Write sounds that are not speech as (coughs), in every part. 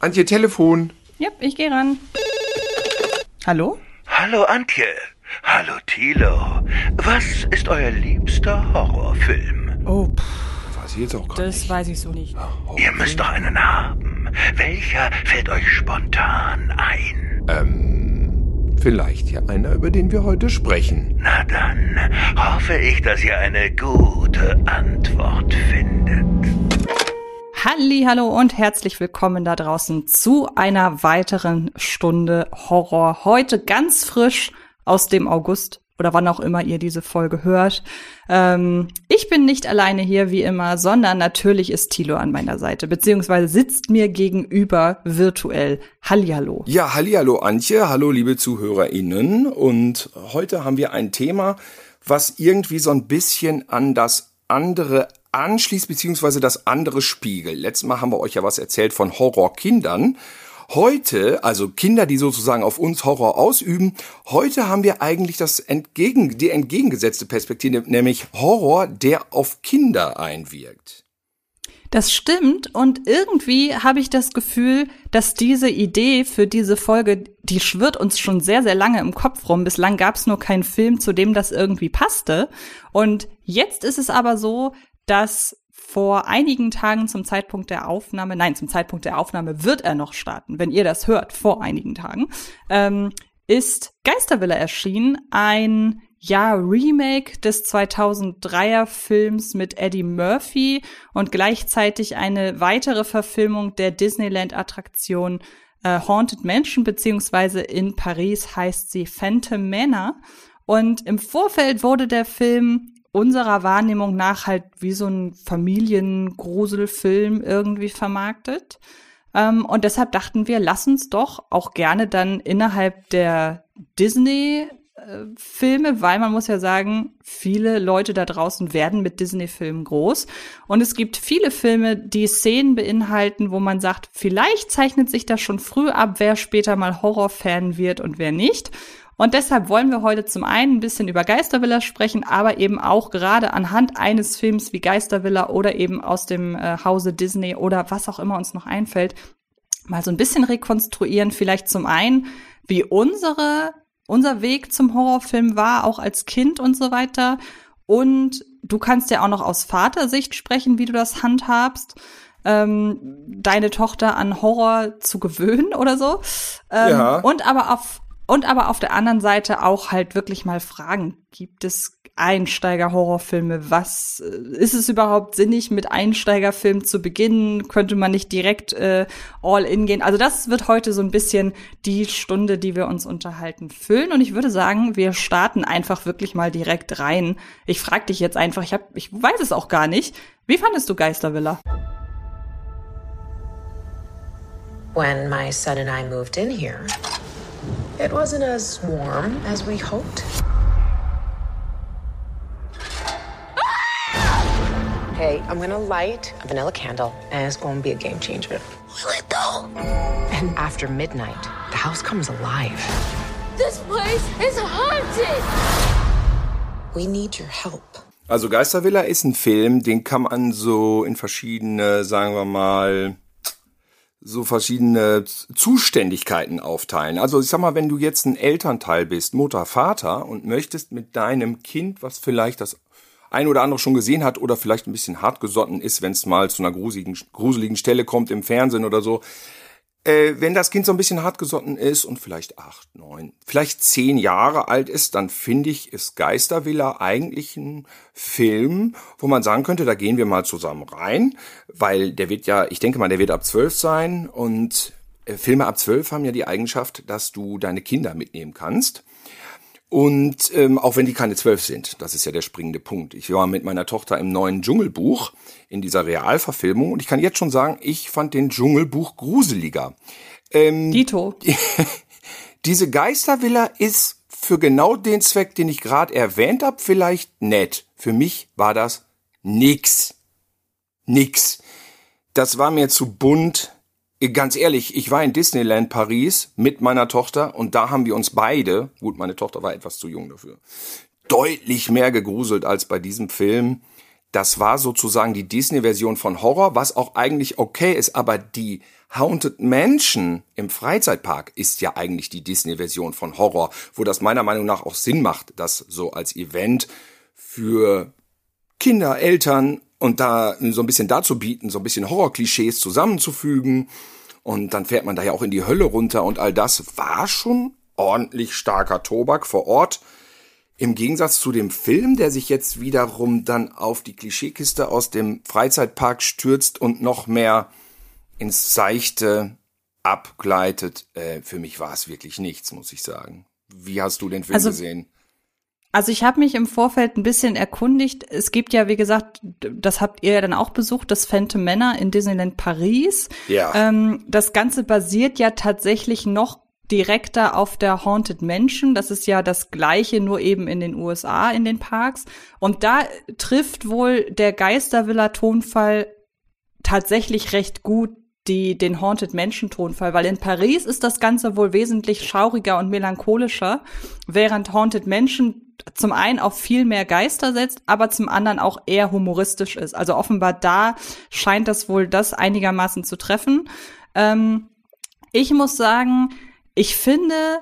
Antje, Telefon. Ja, ich gehe ran. Hallo? Hallo Antje. Hallo Thilo. Was ist euer liebster Horrorfilm? Oh, pff, Weiß ich jetzt auch gar das nicht. weiß ich so nicht. Ihr müsst doch einen haben. Welcher fällt euch spontan ein? Ähm, vielleicht ja einer, über den wir heute sprechen. Na dann hoffe ich, dass ihr eine gute Antwort findet. Hallo und herzlich willkommen da draußen zu einer weiteren Stunde Horror. Heute ganz frisch aus dem August oder wann auch immer ihr diese Folge hört. Ähm, ich bin nicht alleine hier wie immer, sondern natürlich ist Thilo an meiner Seite, beziehungsweise sitzt mir gegenüber virtuell. Hallihallo. Ja, hallihallo Antje, hallo liebe ZuhörerInnen. Und heute haben wir ein Thema, was irgendwie so ein bisschen an das andere anschließt, beziehungsweise das andere spiegelt. Letztes Mal haben wir euch ja was erzählt von Horrorkindern. Heute, also Kinder, die sozusagen auf uns Horror ausüben, heute haben wir eigentlich das entgegen, die entgegengesetzte Perspektive, nämlich Horror, der auf Kinder einwirkt. Das stimmt und irgendwie habe ich das Gefühl, dass diese Idee für diese Folge, die schwirrt uns schon sehr, sehr lange im Kopf rum. Bislang gab es nur keinen Film, zu dem das irgendwie passte. Und jetzt ist es aber so, dass vor einigen Tagen zum Zeitpunkt der Aufnahme, nein, zum Zeitpunkt der Aufnahme wird er noch starten, wenn ihr das hört, vor einigen Tagen, ähm, ist Geistervilla erschienen, ein ja, Remake des 2003er Films mit Eddie Murphy und gleichzeitig eine weitere Verfilmung der Disneyland-Attraktion äh, Haunted Mansion, beziehungsweise in Paris heißt sie Phantom Manor. Und im Vorfeld wurde der Film unserer Wahrnehmung nach halt wie so ein Familiengruselfilm irgendwie vermarktet. Ähm, und deshalb dachten wir, lass uns doch auch gerne dann innerhalb der Disney äh, Filme, weil man muss ja sagen, viele Leute da draußen werden mit Disney-Filmen groß. Und es gibt viele Filme, die Szenen beinhalten, wo man sagt, vielleicht zeichnet sich das schon früh ab, wer später mal Horrorfan wird und wer nicht. Und deshalb wollen wir heute zum einen ein bisschen über Geistervilla sprechen, aber eben auch gerade anhand eines Films wie Geistervilla oder eben aus dem äh, Hause Disney oder was auch immer uns noch einfällt, mal so ein bisschen rekonstruieren. Vielleicht zum einen, wie unsere, unser Weg zum Horrorfilm war, auch als Kind und so weiter. Und du kannst ja auch noch aus Vatersicht sprechen, wie du das handhabst. Ähm, deine Tochter an Horror zu gewöhnen oder so. Ähm, Ja. Und aber auf und aber auf der anderen Seite auch halt wirklich mal fragen, gibt es Einsteiger-Horrorfilme? Was äh, ist es überhaupt sinnig, mit Einsteigerfilmen zu beginnen? Könnte man nicht direkt äh, all in gehen? Also das wird heute so ein bisschen die Stunde, die wir uns unterhalten, füllen. Und ich würde sagen, wir starten einfach wirklich mal direkt rein. Ich frage dich jetzt einfach, ich, hab, ich weiß es auch gar nicht. Wie fandest du Geistervilla? When my son and I moved in here, it wasn't as warm as we hoped. Okay, I'm gonna light a vanilla candle, and it's gonna be a game changer. Will it though? And after midnight, the house comes alive. This place is haunted! We need your help. Also Geistervilla ist ein Film, den kann man so in verschiedene, sagen wir mal, so verschiedene Zuständigkeiten aufteilen. Also ich sag mal, wenn du jetzt ein Elternteil bist, Mutter, Vater und möchtest mit deinem Kind, was vielleicht das ein oder andere schon gesehen hat oder vielleicht ein bisschen hartgesotten ist, wenn es mal zu einer gruseligen, gruseligen Stelle kommt im Fernsehen oder so, äh, wenn das Kind so ein bisschen hartgesotten ist und vielleicht acht, neun, vielleicht zehn Jahre alt ist, dann finde ich, ist Geistervilla eigentlich ein Film, wo man sagen könnte, da gehen wir mal zusammen rein, weil der wird ja, ich denke mal, der wird ab zwölf sein und äh, Filme ab zwölf haben ja die Eigenschaft, dass du deine Kinder mitnehmen kannst. Und ähm, auch wenn die keine zwölf sind, das ist ja der springende Punkt. Ich war mit meiner Tochter im neuen Dschungelbuch in dieser Realverfilmung und ich kann jetzt schon sagen, ich fand den Dschungelbuch gruseliger. Dito. (laughs) Diese Geistervilla ist für genau den Zweck, den ich gerade erwähnt habe, vielleicht nett. Für mich war das nix. Nix. Das war mir zu bunt. Ganz ehrlich, ich war in Disneyland Paris mit meiner Tochter und da haben wir uns beide, gut, meine Tochter war etwas zu jung dafür, deutlich mehr gegruselt als bei diesem Film. das war sozusagen die Disney-Version von Horror, was auch eigentlich okay ist, aber die Haunted Mansion im Freizeitpark ist ja eigentlich die Disney-Version von Horror, wo das meiner Meinung nach auch Sinn macht, das so als Event für Kinder, Eltern und da so ein bisschen dazu bieten, so ein bisschen Horror-Klischees zusammenzufügen. Und dann fährt man da ja auch in die Hölle runter und all das war schon ordentlich starker Tobak vor Ort. Im Gegensatz zu dem Film, der sich jetzt wiederum dann auf die Klischeekiste aus dem Freizeitpark stürzt und noch mehr ins Seichte abgleitet. Äh, für mich war es wirklich nichts, muss ich sagen. Wie hast du den Film Also- gesehen? Also ich habe mich im Vorfeld ein bisschen erkundigt. Es gibt ja, wie gesagt, das habt ihr ja dann auch besucht, das Phantom Manor in Disneyland Paris. Ja. Ähm, das Ganze basiert ja tatsächlich noch direkter auf der Haunted Mansion. Das ist ja das gleiche, nur eben in den USA in den Parks. Und da trifft wohl der Geistervilla-Tonfall tatsächlich recht gut die, den Haunted Mansion Tonfall, weil in Paris ist das Ganze wohl wesentlich schauriger und melancholischer, während Haunted Mansion zum einen auf viel mehr Geister setzt, aber zum anderen auch eher humoristisch ist. Also offenbar da scheint das wohl das einigermaßen zu treffen. Ähm, ich muss sagen, ich finde,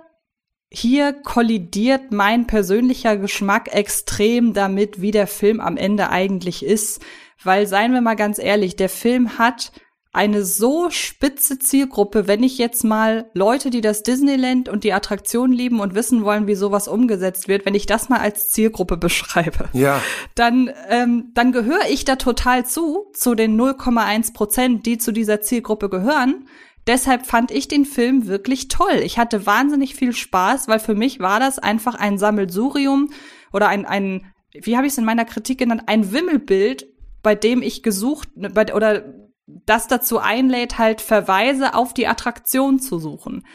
hier kollidiert mein persönlicher Geschmack extrem damit, wie der Film am Ende eigentlich ist. Weil, seien wir mal ganz ehrlich, der Film hat eine so spitze Zielgruppe, wenn ich jetzt mal Leute, die das Disneyland und die Attraktion lieben und wissen wollen, wie sowas umgesetzt wird, wenn ich das mal als Zielgruppe (laughs) beschreibe, Ja. dann, ähm, dann gehöre ich da total zu, zu den 0,1 Prozent, die zu dieser Zielgruppe gehören. Deshalb fand ich den Film wirklich toll. Ich hatte wahnsinnig viel Spaß, weil für mich war das einfach ein Sammelsurium oder ein, ein wie habe ich es in meiner Kritik genannt, ein Wimmelbild, bei dem ich gesucht bei, oder das dazu einlädt, halt Verweise auf die Attraktion zu suchen.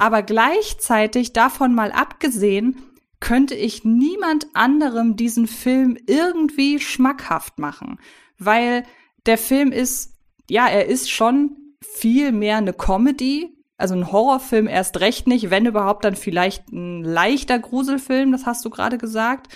Aber gleichzeitig davon mal abgesehen, könnte ich niemand anderem diesen Film irgendwie schmackhaft machen, weil der Film ist, ja, er ist schon viel mehr eine Comedy, also ein Horrorfilm erst recht nicht, wenn überhaupt dann vielleicht ein leichter Gruselfilm, das hast du gerade gesagt.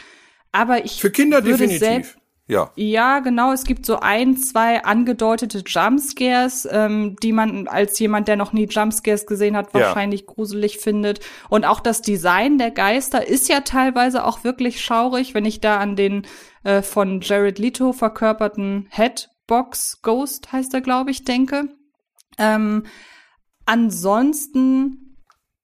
Aber ich Für Kinder würde definitiv. Ja. ja, genau. Es gibt so ein, zwei angedeutete Jumpscares, ähm, die man als jemand, der noch nie Jumpscares gesehen hat, Ja. wahrscheinlich gruselig findet. Und auch das Design der Geister ist ja teilweise auch wirklich schaurig, wenn ich da an den äh, von Jared Leto verkörperten Headbox Ghost heißt er, glaube ich, denke. Ähm, ansonsten,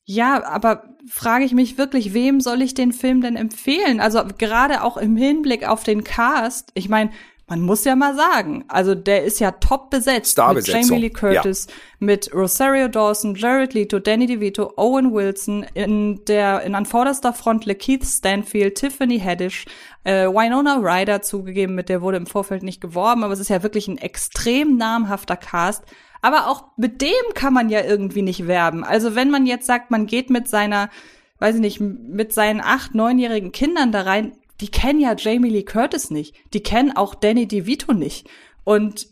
ja, aber frage ich mich wirklich, wem soll ich den Film denn empfehlen? Also gerade auch im Hinblick auf den Cast. Ich meine, man muss ja mal sagen, also der ist ja top besetzt mit Jamie Lee Curtis, mit Rosario Dawson, Jared Leto, Danny DeVito, Owen Wilson, in der in an vorderster Front Lakeith Stanfield, Tiffany Haddish, äh, Winona Ryder zugegeben, mit der wurde im Vorfeld nicht geworben, aber es ist ja wirklich ein extrem namhafter Cast. Aber auch mit dem kann man ja irgendwie nicht werben. Also wenn man jetzt sagt, man geht mit seiner, weiß ich nicht, mit seinen acht, neunjährigen Kindern da rein, die kennen ja Jamie Lee Curtis nicht. Die kennen auch Danny DeVito nicht. Und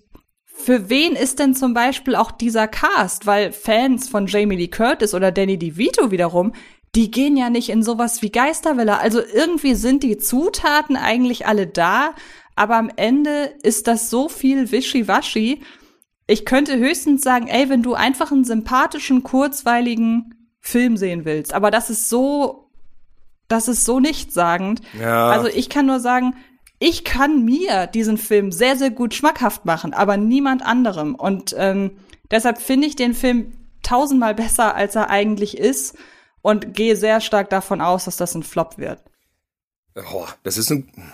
für wen ist denn zum Beispiel auch dieser Cast? Weil Fans von Jamie Lee Curtis oder Danny DeVito wiederum, die gehen ja nicht in sowas wie Geistervilla. Also irgendwie sind die Zutaten eigentlich alle da, aber am Ende ist das so viel Wischiwaschi. Ich könnte höchstens sagen, ey, wenn du einfach einen sympathischen, kurzweiligen Film sehen willst, aber das ist so, das ist so nichtssagend. Ja. Also ich kann nur sagen, ich kann mir diesen Film sehr, sehr gut schmackhaft machen, aber niemand anderem. Und ähm, deshalb finde ich den Film tausendmal besser, als er eigentlich ist und gehe sehr stark davon aus, dass das ein Flop wird. Oh, das ist ein.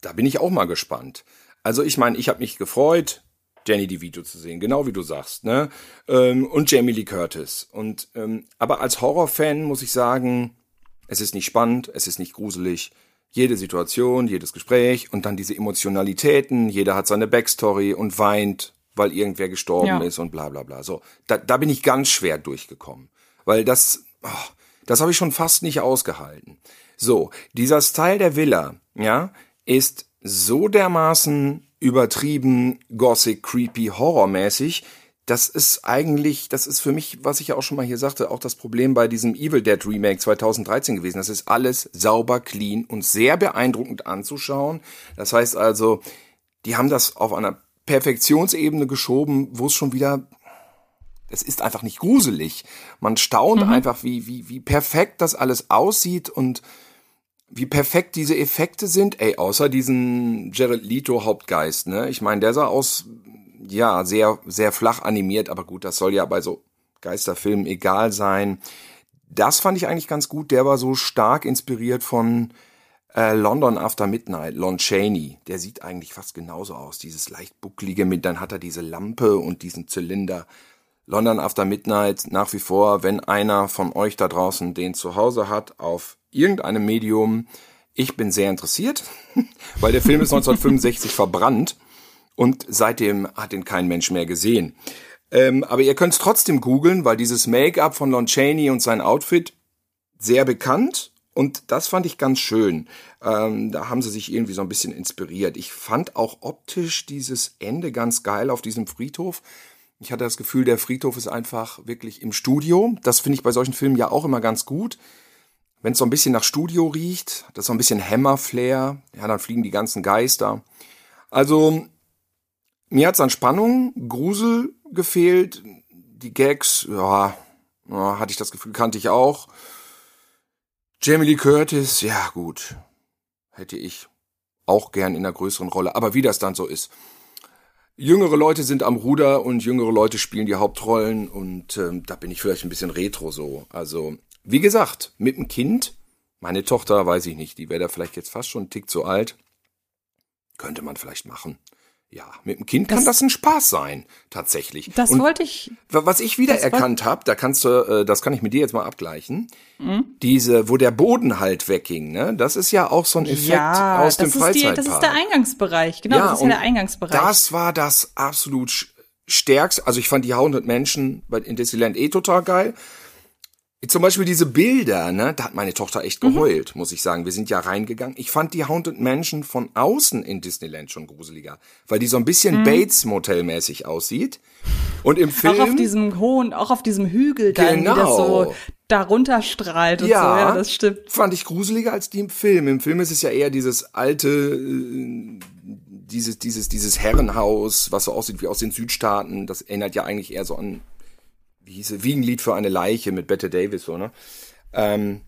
Da bin ich auch mal gespannt. Also ich meine, ich habe mich gefreut, Jenny DeVito zu sehen, genau wie du sagst, ne? Ähm, und Jamie Lee Curtis. Und ähm, aber als Horrorfan muss ich sagen, es ist nicht spannend, es ist nicht gruselig. Jede Situation, jedes Gespräch und dann diese Emotionalitäten, jeder hat seine Backstory und weint, weil irgendwer gestorben Ja. ist und bla bla bla. So, da, da bin ich ganz schwer durchgekommen. Weil das, oh, das habe ich schon fast nicht ausgehalten. So, dieser Style der Villa, ja, ist so dermaßen übertrieben, gothic, creepy, horrormäßig. Das ist eigentlich, das ist für mich, was ich ja auch schon mal hier sagte, auch das Problem bei diesem Evil Dead Remake 2013 gewesen. Das ist alles sauber, clean und sehr beeindruckend anzuschauen. Das heißt also, die haben das auf einer Perfektionsebene geschoben, wo es schon wieder es ist einfach nicht gruselig. Man staunt mhm. einfach, wie, wie, wie perfekt das alles aussieht und wie perfekt diese Effekte sind. Ey, außer diesen Jared Leto Hauptgeist, ne? Ich meine, der sah aus, ja, sehr, sehr flach animiert, aber gut, das soll ja bei so Geisterfilmen egal sein. Das fand ich eigentlich ganz gut. Der war so stark inspiriert von äh, London After Midnight, Lon Chaney. Der sieht eigentlich fast genauso aus. Dieses leicht bucklige mit, dann hat er diese Lampe und diesen Zylinder. London After Midnight nach wie vor, wenn einer von euch da draußen den zu Hause hat auf irgendeinem Medium. Ich bin sehr interessiert, (laughs) weil der Film ist 1965 verbrannt und seitdem hat ihn kein Mensch mehr gesehen. Ähm, aber ihr könnt es trotzdem googeln, weil dieses Make-up von Lon Chaney und sein Outfit sehr bekannt und das fand ich ganz schön. Ähm, da haben sie sich irgendwie so ein bisschen inspiriert. Ich fand auch optisch dieses Ende ganz geil auf diesem Friedhof. Ich hatte das Gefühl, der Friedhof ist einfach wirklich im Studio. Das finde ich bei solchen Filmen ja auch immer ganz gut. Wenn es so ein bisschen nach Studio riecht, das ist so ein bisschen Hammerflair, ja, dann fliegen die ganzen Geister. Also, mir hat's an Spannung, Grusel gefehlt. Die Gags, ja, ja, hatte ich das Gefühl, kannte ich auch. Jamie Lee Curtis, ja gut, hätte ich auch gern in einer größeren Rolle. Aber wie das dann so ist, jüngere Leute sind am Ruder und jüngere Leute spielen die Hauptrollen und ähm, da bin ich vielleicht ein bisschen retro so. Also, wie gesagt, mit dem Kind, meine Tochter, weiß ich nicht, die wäre da vielleicht jetzt fast schon einen Tick zu alt. Könnte man vielleicht machen. Ja, mit dem Kind das, kann das ein Spaß sein, tatsächlich. Das und wollte ich. Was ich wieder erkannt habe, da kannst du, äh, das kann ich mit dir jetzt mal abgleichen. Mhm. Diese, wo der Boden halt wegging, ne? Das ist ja auch so ein Effekt ja, aus dem Freizeitpark. Die, das ist der Eingangsbereich, genau, ja, das ist ja der Eingangsbereich. Das war das absolut stärkste. Also ich fand die Haunted Menschen in Disneyland eh total geil. Zum Beispiel diese Bilder, ne, da hat meine Tochter echt mhm. geheult, mhm. muss ich sagen. Wir sind ja reingegangen. Ich fand die Haunted Mansion von außen in Disneyland schon gruseliger, weil die so ein bisschen mhm. Bates Motel mäßig aussieht. Und im Film auch auf diesem hohen, auch auf diesem Hügel dann, genau. das so genau. darunter strahlt und ja, so. Ja, das stimmt. Fand ich gruseliger als die im Film. Im Film ist es ja eher dieses alte, äh, dieses, dieses, dieses Herrenhaus, was so aussieht wie aus den Südstaaten. Das erinnert ja eigentlich eher so an wie hieß wie ein Lied für eine Leiche mit Bette Davis, so, ne? Ähm,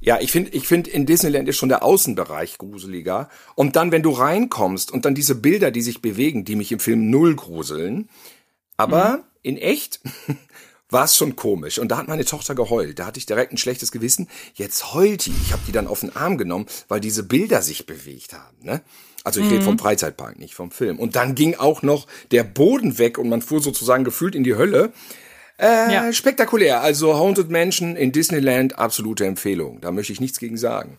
ja, ich finde, ich finde, in Disneyland ist schon der Außenbereich gruseliger. Und dann, wenn du reinkommst und dann diese Bilder, die sich bewegen, die mich im Film null gruseln. Aber mhm. in echt (laughs) war es schon komisch. Und da hat meine Tochter geheult. Da hatte ich direkt ein schlechtes Gewissen. Jetzt heult die. Ich habe die dann auf den Arm genommen, weil diese Bilder sich bewegt haben. Ne? Also ich mhm. rede vom Freizeitpark, nicht vom Film. Und dann ging auch noch der Boden weg und man fuhr sozusagen gefühlt in die Hölle. Äh, ja. Spektakulär. Also Haunted Mansion in Disneyland, absolute Empfehlung. Da möchte ich nichts gegen sagen.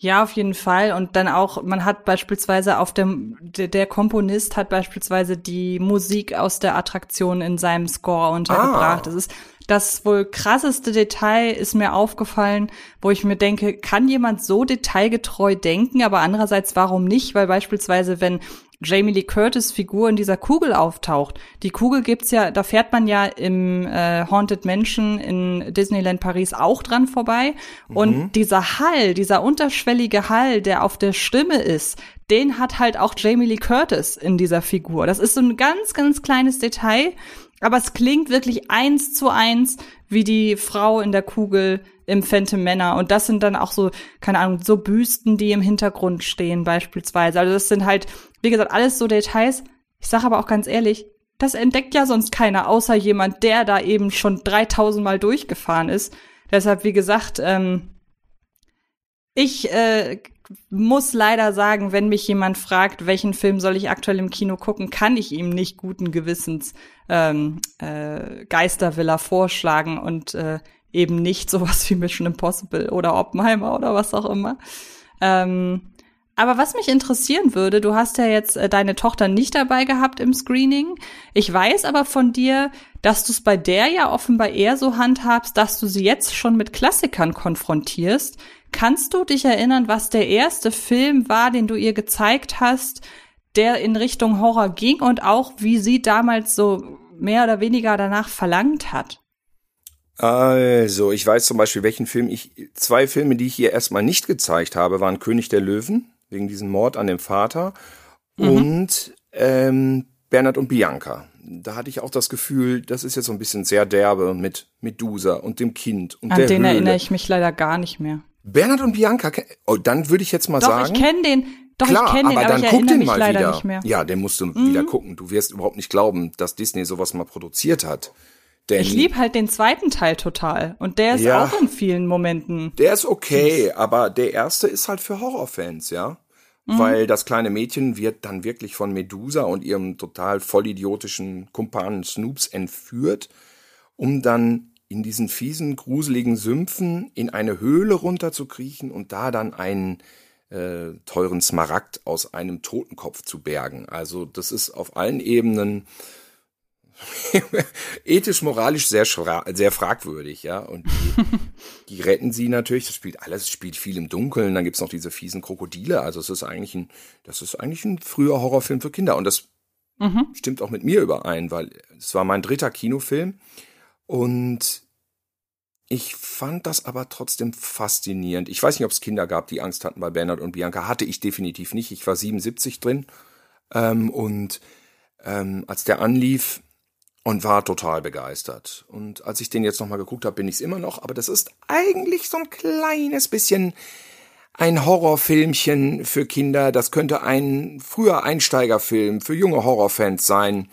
Ja, auf jeden Fall. Und dann auch, man hat beispielsweise auf dem, der, Komponist hat beispielsweise die Musik aus der Attraktion in seinem Score untergebracht. Ah. Das ist das wohl krasseste Detail ist mir aufgefallen, wo ich mir denke, kann jemand so detailgetreu denken, aber andererseits warum nicht? Weil beispielsweise, wenn Jamie Lee Curtis Figur in dieser Kugel auftaucht. Die Kugel gibt's ja, da fährt man ja im äh, Haunted Mansion in Disneyland Paris auch dran vorbei. Mhm. Und dieser Hall, dieser unterschwellige Hall, der auf der Stimme ist, den hat halt auch Jamie Lee Curtis in dieser Figur. Das ist so ein ganz, ganz kleines Detail, aber es klingt wirklich eins zu eins wie die Frau in der Kugel im Phantom Männer. Und das sind dann auch so, keine Ahnung, so Büsten, die im Hintergrund stehen beispielsweise. Also das sind halt, wie gesagt, alles so Details. Ich sage aber auch ganz ehrlich, das entdeckt ja sonst keiner, außer jemand, der da eben schon 3000 Mal durchgefahren ist. Deshalb, wie gesagt, ähm, ich äh, muss leider sagen, wenn mich jemand fragt, welchen Film soll ich aktuell im Kino gucken, kann ich ihm nicht guten Gewissens ähm, äh, Geistervilla vorschlagen und äh, eben nicht sowas wie Mission Impossible oder Oppenheimer oder was auch immer. Ähm, aber was mich interessieren würde, du hast ja jetzt äh, deine Tochter nicht dabei gehabt im Screening. Ich weiß aber von dir, dass du es bei der ja offenbar eher so handhabst, dass du sie jetzt schon mit Klassikern konfrontierst. Kannst du dich erinnern, was der erste Film war, den du ihr gezeigt hast, der in Richtung Horror ging und auch wie sie damals so mehr oder weniger danach verlangt hat? Also, ich weiß zum Beispiel, welchen Film ich, zwei Filme, die ich ihr erstmal nicht gezeigt habe, waren König der Löwen, wegen diesem Mord an dem Vater und ähm, Bernhard und Bianca. Da hatte ich auch das Gefühl, das ist jetzt so ein bisschen sehr derbe mit Medusa und dem Kind und An der den Höhle. erinnere ich mich leider gar nicht mehr. Bernhard und Bianca, oh, dann würde ich jetzt mal Doch, sagen. ich kenne den. Doch, Klar, ich kenne den, aber aber dann ich guck den mal wieder. nicht mehr. Mhm. Ja, den musst du wieder gucken. Du wirst überhaupt nicht glauben, dass Disney sowas mal produziert hat. Denn Ich liebe halt den zweiten Teil total. Und der ist Ja. auch in vielen Momenten. Der ist okay, aber der erste ist halt für Horrorfans, ja. Mhm. Weil das kleine Mädchen wird dann wirklich von Medusa und ihrem total vollidiotischen Kumpanen Snoops entführt, um dann in diesen fiesen, gruseligen Sümpfen in eine Höhle runterzukriechen und da dann einen äh, teuren Smaragd aus einem Totenkopf zu bergen. Also das ist auf allen Ebenen (laughs) ethisch, moralisch sehr, sehr fragwürdig, ja. Und die, (laughs) die retten sie natürlich. Das spielt alles, spielt viel im Dunkeln. Dann gibt's noch diese fiesen Krokodile. Also es ist eigentlich ein, das ist eigentlich ein früher Horrorfilm für Kinder. Und das stimmt auch mit mir überein, weil es war mein dritter Kinofilm. Und ich fand das aber trotzdem faszinierend. Ich weiß nicht, ob es Kinder gab, die Angst hatten bei Bernhard und Bianca. Hatte ich definitiv nicht. Ich war 77 drin. Ähm, und ähm, als der anlief und war total begeistert. Und als ich den jetzt nochmal geguckt habe, bin ich es immer noch. Aber das ist eigentlich so ein kleines bisschen ein Horrorfilmchen für Kinder. Das könnte ein früher Einsteigerfilm für junge Horrorfans sein.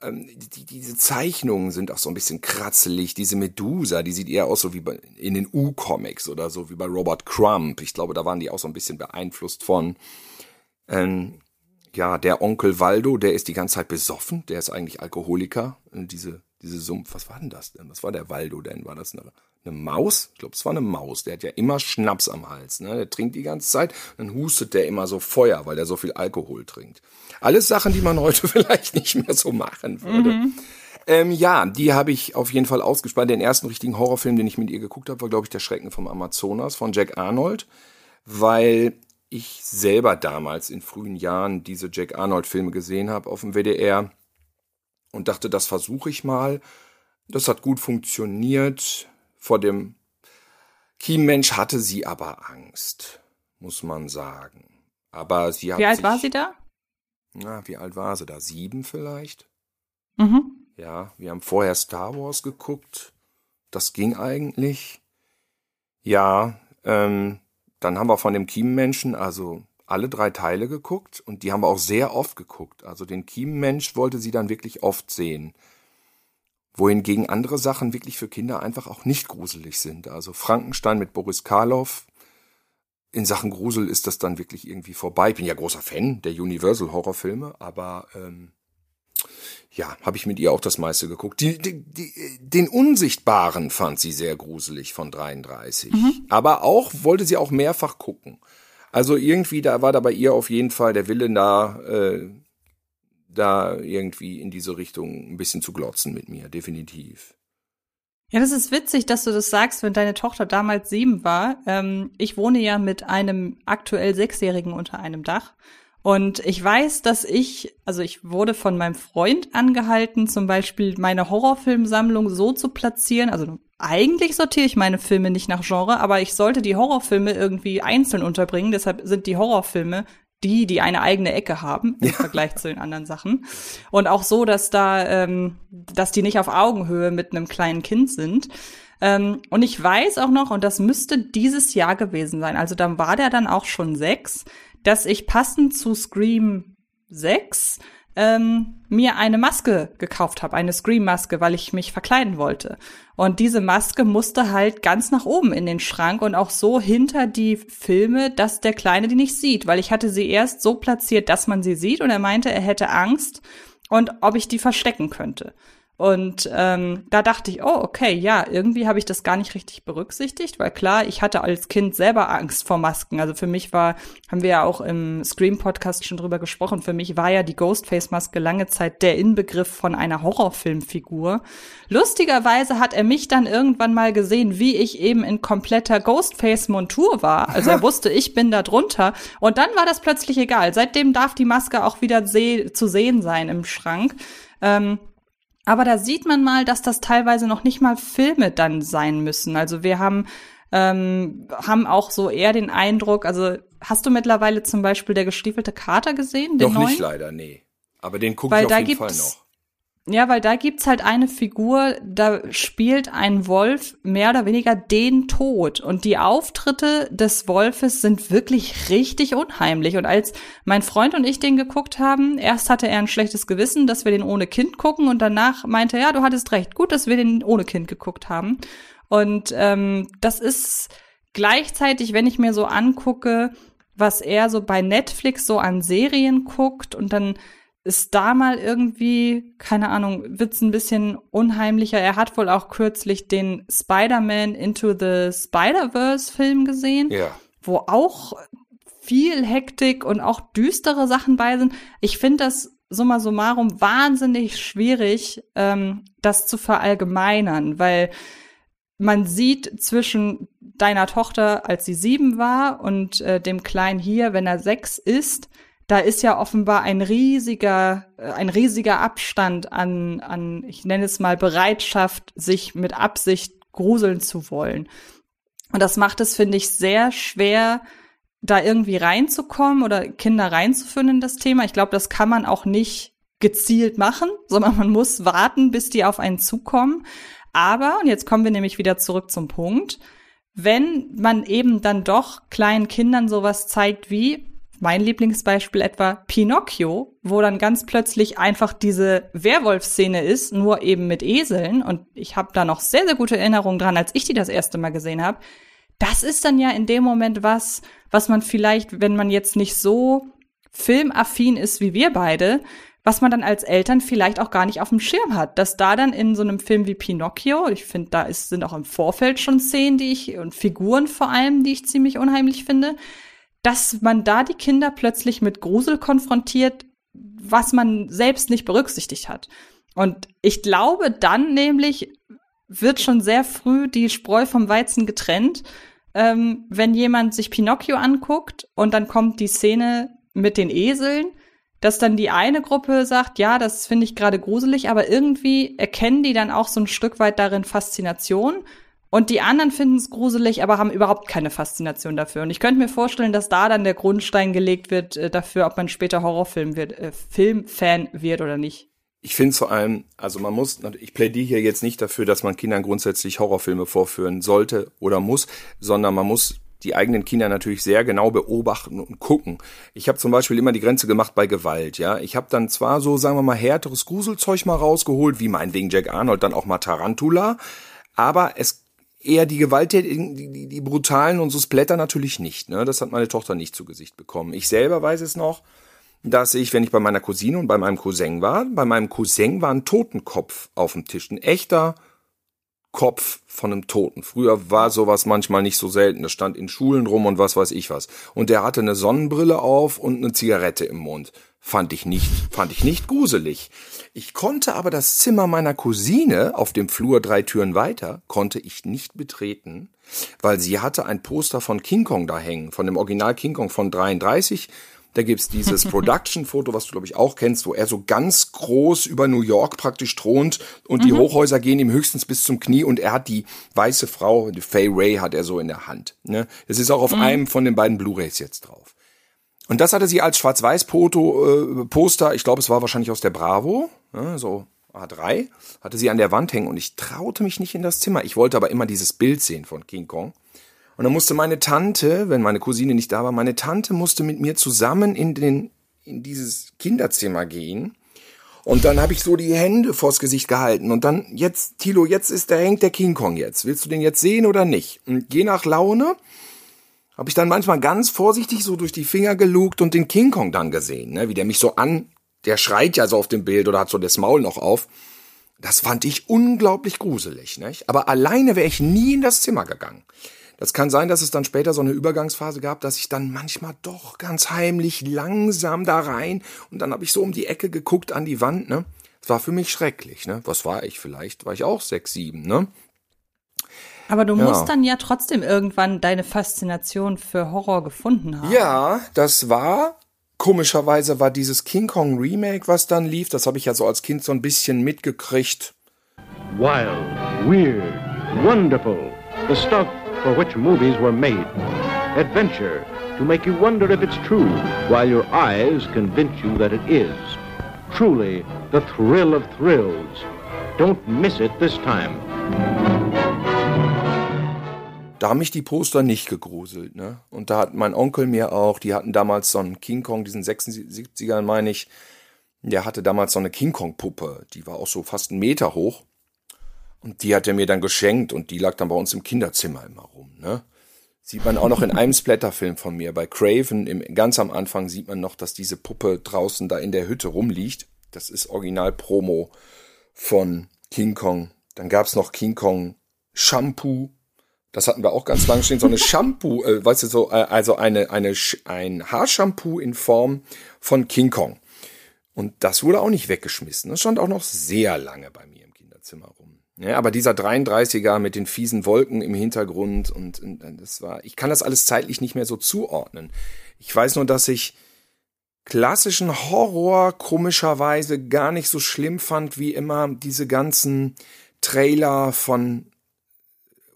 Ähm, die, diese Zeichnungen sind auch so ein bisschen kratzelig. Diese Medusa, die sieht eher aus so wie in den U-Comics oder so wie bei Robert Crumb. Ich glaube, da waren die auch so ein bisschen beeinflusst von. Ähm, ja, der Onkel Waldo, der ist die ganze Zeit besoffen. Der ist eigentlich Alkoholiker. Und diese, diese Sumpf, was war denn das denn? Was war der Waldo denn? War das eine, eine Maus? Ich glaube, es war eine Maus. Der hat ja immer Schnaps am Hals. Ne? Der trinkt die ganze Zeit. Dann hustet der immer so Feuer, weil der so viel Alkohol trinkt. Alles Sachen, die man (laughs) heute vielleicht nicht mehr so machen würde. Ähm, ja, die habe ich auf jeden Fall ausgespart. Den ersten richtigen Horrorfilm, den ich mit ihr geguckt habe, war, glaube ich, Der Schrecken vom Amazonas von Jack Arnold, weil ich selber damals in frühen Jahren diese Jack Arnold-Filme gesehen habe auf dem WDR und dachte, das versuche ich mal. Das hat gut funktioniert. Vor dem Kiemmensch hatte sie aber Angst, muss man sagen. Aber sie hat Wie alt sich, war sie da? Na, wie alt war sie da? Sieben vielleicht? Mhm. Ja, wir haben vorher Star Wars geguckt. Das ging eigentlich. Ja, ähm, dann haben wir von dem Kiemenmenschen also alle drei Teile geguckt und die haben wir auch sehr oft geguckt. Also den Kiemenmensch wollte sie dann wirklich oft sehen. Wohingegen andere Sachen wirklich für Kinder einfach auch nicht gruselig sind. Also Frankenstein mit Boris Karloff. In Sachen Grusel ist das dann wirklich irgendwie vorbei. Ich bin ja großer Fan der Universal Horrorfilme, aber ähm, ja, habe ich mit ihr auch das meiste geguckt. Die, die, die, den Unsichtbaren fand sie sehr gruselig von 33. Aber auch wollte sie auch mehrfach gucken. Also irgendwie, da war da bei ihr auf jeden Fall der Wille da, äh, da irgendwie in diese Richtung ein bisschen zu glotzen mit mir, definitiv. Ja, das ist witzig, dass du das sagst, wenn deine Tochter damals sieben war. Ähm, ich wohne ja mit einem aktuell Sechsjährigen unter einem Dach. Und ich weiß, dass ich, also ich wurde von meinem Freund angehalten, zum Beispiel meine Horrorfilmsammlung so zu platzieren. Also eigentlich sortiere ich meine Filme nicht nach Genre, aber ich sollte die Horrorfilme irgendwie einzeln unterbringen. Deshalb sind die Horrorfilme die, die eine eigene Ecke haben im Vergleich zu den anderen Sachen. Und auch so, dass da, ähm, dass die nicht auf Augenhöhe mit einem kleinen Kind sind. Ähm, und ich weiß auch noch, und das müsste dieses Jahr gewesen sein, also dann war der dann auch schon sechs, dass ich passend zu Scream 6 ähm, mir eine Maske gekauft habe, eine Scream-Maske, weil ich mich verkleiden wollte. Und diese Maske musste halt ganz nach oben in den Schrank und auch so hinter die Filme, dass der Kleine die nicht sieht, weil ich hatte sie erst so platziert, dass man sie sieht und er meinte, er hätte Angst und ob ich die verstecken könnte. Und ähm, da dachte ich, oh, okay, ja, irgendwie habe ich das gar nicht richtig berücksichtigt, weil klar, ich hatte als Kind selber Angst vor Masken. Also für mich war, haben wir ja auch im Scream-Podcast schon drüber gesprochen, für mich war ja die Ghostface-Maske lange Zeit der Inbegriff von einer Horrorfilmfigur. Lustigerweise hat er mich dann irgendwann mal gesehen, wie ich eben in kompletter Ghostface-Montur war. Also er (laughs) wusste, ich bin da drunter. Und dann war das plötzlich egal. Seitdem darf die Maske auch wieder seh zu sehen sein im Schrank. Ähm, aber da sieht man mal, dass das teilweise noch nicht mal Filme dann sein müssen. Also wir haben ähm, haben auch so eher den Eindruck, also hast du mittlerweile zum Beispiel der gestiefelte Kater gesehen? Den Noch neuen? nicht leider, nee. Aber den gucke ich auf jeden Fall noch. Ja, weil da gibt's halt eine Figur, da spielt ein Wolf mehr oder weniger den Tod. Und die Auftritte des Wolfes sind wirklich richtig unheimlich. Und als mein Freund und ich den geguckt haben, erst hatte er ein schlechtes Gewissen, dass wir den ohne Kind gucken. Und danach meinte er, ja, du hattest recht, gut, dass wir den ohne Kind geguckt haben. Und ähm, das ist gleichzeitig, wenn ich mir so angucke, was er so bei Netflix so an Serien guckt und dann ist da mal irgendwie, keine Ahnung, wird's ein bisschen unheimlicher. Er hat wohl auch kürzlich den Spider-Man Into the Spider-Verse Film gesehen, ja. wo auch viel Hektik und auch düstere Sachen bei sind. Ich finde das summa summarum wahnsinnig schwierig, ähm, das zu verallgemeinern, weil man sieht zwischen deiner Tochter, als sie sieben war, und äh, dem Kleinen hier, wenn er sechs ist, da ist ja offenbar ein riesiger, äh, ein riesiger Abstand an, an, ich nenne es mal Bereitschaft, sich mit Absicht gruseln zu wollen. Und das macht es, finde ich, sehr schwer, da irgendwie reinzukommen oder Kinder reinzuführen in das Thema. Ich glaube, das kann man auch nicht gezielt machen, (laughs) sondern man muss warten, bis die auf einen zukommen. Aber, und jetzt kommen wir nämlich wieder zurück zum Punkt, wenn man eben dann doch kleinen Kindern sowas zeigt wie, mein Lieblingsbeispiel etwa Pinocchio, wo dann ganz plötzlich einfach diese Werwolf-Szene ist, nur eben mit Eseln. Und ich habe da noch sehr, sehr gute Erinnerungen dran, als ich die das erste Mal gesehen habe. Das ist dann ja in dem Moment was, was man vielleicht, wenn man jetzt nicht so filmaffin ist wie wir beide, was man dann als Eltern vielleicht auch gar nicht auf dem Schirm hat. Dass da dann in so einem Film wie Pinocchio, ich finde, da ist, sind auch im Vorfeld schon Szenen, die ich, und Figuren vor allem, die ich ziemlich unheimlich finde, dass man da die Kinder plötzlich mit Grusel konfrontiert, was man selbst nicht berücksichtigt hat. Und ich glaube, dann nämlich wird schon sehr früh die Spreu vom Weizen getrennt, ähm, wenn jemand sich Pinocchio anguckt und dann kommt die Szene mit den Eseln, dass dann die eine Gruppe sagt, ja, das finde ich gerade gruselig, aber irgendwie erkennen die dann auch so ein Stück weit darin Faszination und die anderen finden es gruselig, aber haben überhaupt keine Faszination dafür. Und ich könnte mir vorstellen, dass da dann der Grundstein gelegt wird äh, dafür, ob man später Horrorfilm wird, äh, Filmfan wird oder nicht. Ich finde vor allem, also man muss, ich plädiere hier jetzt nicht dafür, dass man Kindern grundsätzlich Horrorfilme vorführen sollte oder muss, sondern man muss die eigenen Kinder natürlich sehr genau beobachten und gucken. Ich habe zum Beispiel immer die Grenze gemacht bei Gewalt, ja. Ich habe dann zwar so, sagen wir mal, härteres Gruselzeug mal rausgeholt, wie meinetwegen Jack Arnold, dann auch mal Tarantula, aber es eher die Gewalttätigen, die, die, die brutalen und so Splatter natürlich nicht. Ne? Das hat meine Tochter nicht zu Gesicht bekommen. Ich selber weiß es noch, dass ich, wenn ich bei meiner Cousine und bei meinem Cousin war, bei meinem Cousin war ein Totenkopf auf dem Tisch. Ein echter Kopf von einem Toten. Früher war sowas manchmal nicht so selten. Das stand in Schulen rum und was weiß ich was. Und der hatte eine Sonnenbrille auf und eine Zigarette im Mund. Fand ich nicht, fand ich nicht gruselig. Ich konnte aber das Zimmer meiner Cousine auf dem Flur drei Türen weiter, konnte ich nicht betreten, weil sie hatte ein Poster von King Kong da hängen, von dem Original King Kong von 33 da gibt's dieses (laughs) Production-Foto, was du, glaube ich, auch kennst, wo er so ganz groß über New York praktisch thront und mhm. die Hochhäuser gehen ihm höchstens bis zum Knie und er hat die weiße Frau, die Faye Ray, hat er so in der Hand. Ne? Das ist auch auf mhm. einem von den beiden Blu-Rays jetzt drauf. Und das hatte sie als Schwarz-Weiß-Poster, äh, ich glaube, es war wahrscheinlich aus der Bravo, ne, so A3, hatte sie an der Wand hängen und ich traute mich nicht in das Zimmer. Ich wollte aber immer dieses Bild sehen von King Kong. Und dann musste meine Tante, wenn meine Cousine nicht da war, meine Tante musste mit mir zusammen in den in dieses Kinderzimmer gehen. Und dann habe ich so die Hände vors Gesicht gehalten und dann jetzt Tilo, jetzt ist da hängt der King Kong jetzt. Willst du den jetzt sehen oder nicht? Und je nach Laune habe ich dann manchmal ganz vorsichtig so durch die Finger gelugt und den King Kong dann gesehen, ne? wie der mich so an, der schreit ja so auf dem Bild oder hat so das Maul noch auf. Das fand ich unglaublich gruselig, nicht? Aber alleine wäre ich nie in das Zimmer gegangen. Das kann sein, dass es dann später so eine Übergangsphase gab, dass ich dann manchmal doch ganz heimlich langsam da rein und dann habe ich so um die Ecke geguckt an die Wand, ne? Das war für mich schrecklich, ne? Was war ich vielleicht? War ich auch sechs, sieben, ne? Aber du ja. musst dann ja trotzdem irgendwann deine Faszination für Horror gefunden haben. Ja, das war komischerweise war dieses King Kong Remake, was dann lief, das habe ich ja so als Kind so ein bisschen mitgekriegt. Wild, weird, wonderful. The stock for which movies were made. Adventure to make you wonder if it's true, while your eyes convince you that it is. Truly, the thrill of thrills. Don't miss it this time. Da haben mich die Poster nicht gegruselt, ne? Und da hat mein Onkel mir auch, die hatten damals so einen King Kong, diesen 76ern meine ich, der hatte damals so eine King Kong Puppe, die war auch so fast einen Meter hoch. Und die hat er mir dann geschenkt und die lag dann bei uns im Kinderzimmer immer rum, ne? Sieht man auch noch in einem Splatterfilm von mir. Bei Craven, im, ganz am Anfang sieht man noch, dass diese Puppe draußen da in der Hütte rumliegt. Das ist Original-Promo von King Kong. Dann gab's noch King Kong Shampoo. Das hatten wir auch ganz lange stehen. So eine (laughs) Shampoo, äh, weißt du, so, äh, also eine, eine, ein Haarshampoo in Form von King Kong. Und das wurde auch nicht weggeschmissen. Das stand auch noch sehr lange bei mir im Kinderzimmer rum. Ja, aber dieser 33er mit den fiesen Wolken im Hintergrund und, und das war, ich kann das alles zeitlich nicht mehr so zuordnen. Ich weiß nur, dass ich klassischen Horror komischerweise gar nicht so schlimm fand wie immer diese ganzen Trailer von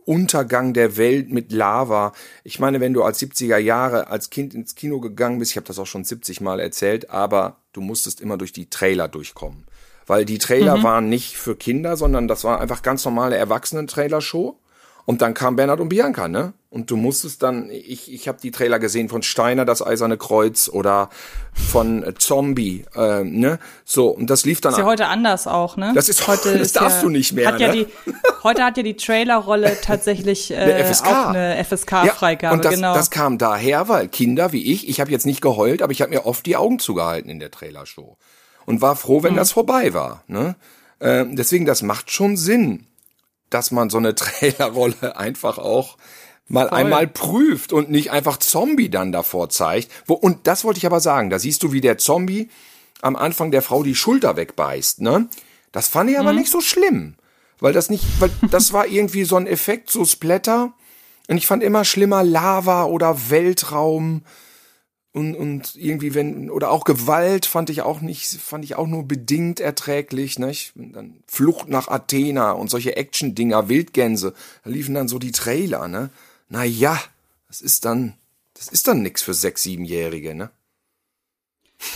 Untergang der Welt mit Lava. Ich meine, wenn du als 70er Jahre als Kind ins Kino gegangen bist, ich habe das auch schon 70 Mal erzählt, aber du musstest immer durch die Trailer durchkommen weil die Trailer mhm. waren nicht für Kinder, sondern das war einfach ganz normale Erwachsenen-Trailer-Show. Und dann kam Bernhard und Bianca, ne? Und du musstest dann, ich, ich habe die Trailer gesehen von Steiner, das Eiserne Kreuz oder von äh, Zombie, äh, ne? So, und das lief dann. Ist ja heute anders auch, ne? Das ist (laughs) heute, das darfst ja, du nicht mehr. Hat ne? ja die, heute hat ja die Trailerrolle (laughs) tatsächlich äh, eine FSK. auch eine FSK-Freigabe, ja, und das, genau. Das kam daher, weil Kinder wie ich, ich habe jetzt nicht geheult, aber ich habe mir oft die Augen zugehalten in der Trailershow und war froh, wenn mhm. das vorbei war. Ne? Äh, deswegen, das macht schon Sinn, dass man so eine (laughs) Trailerrolle einfach auch mal Voll. einmal prüft und nicht einfach Zombie dann davor zeigt. Wo, und das wollte ich aber sagen, da siehst du, wie der Zombie am Anfang der Frau die Schulter wegbeißt. Ne? Das fand ich mhm. aber nicht so schlimm, weil das nicht, weil (laughs) das war irgendwie so ein Effekt, so Splatter. Und ich fand immer schlimmer Lava oder Weltraum und, und irgendwie wenn oder auch Gewalt fand ich auch nicht fand ich auch nur bedingt erträglich nicht dann Flucht nach Athena und solche Action Dinger Wildgänse da liefen dann so die Trailer ne? Na ja das ist dann das ist dann nix für sechs siebenjährige ne?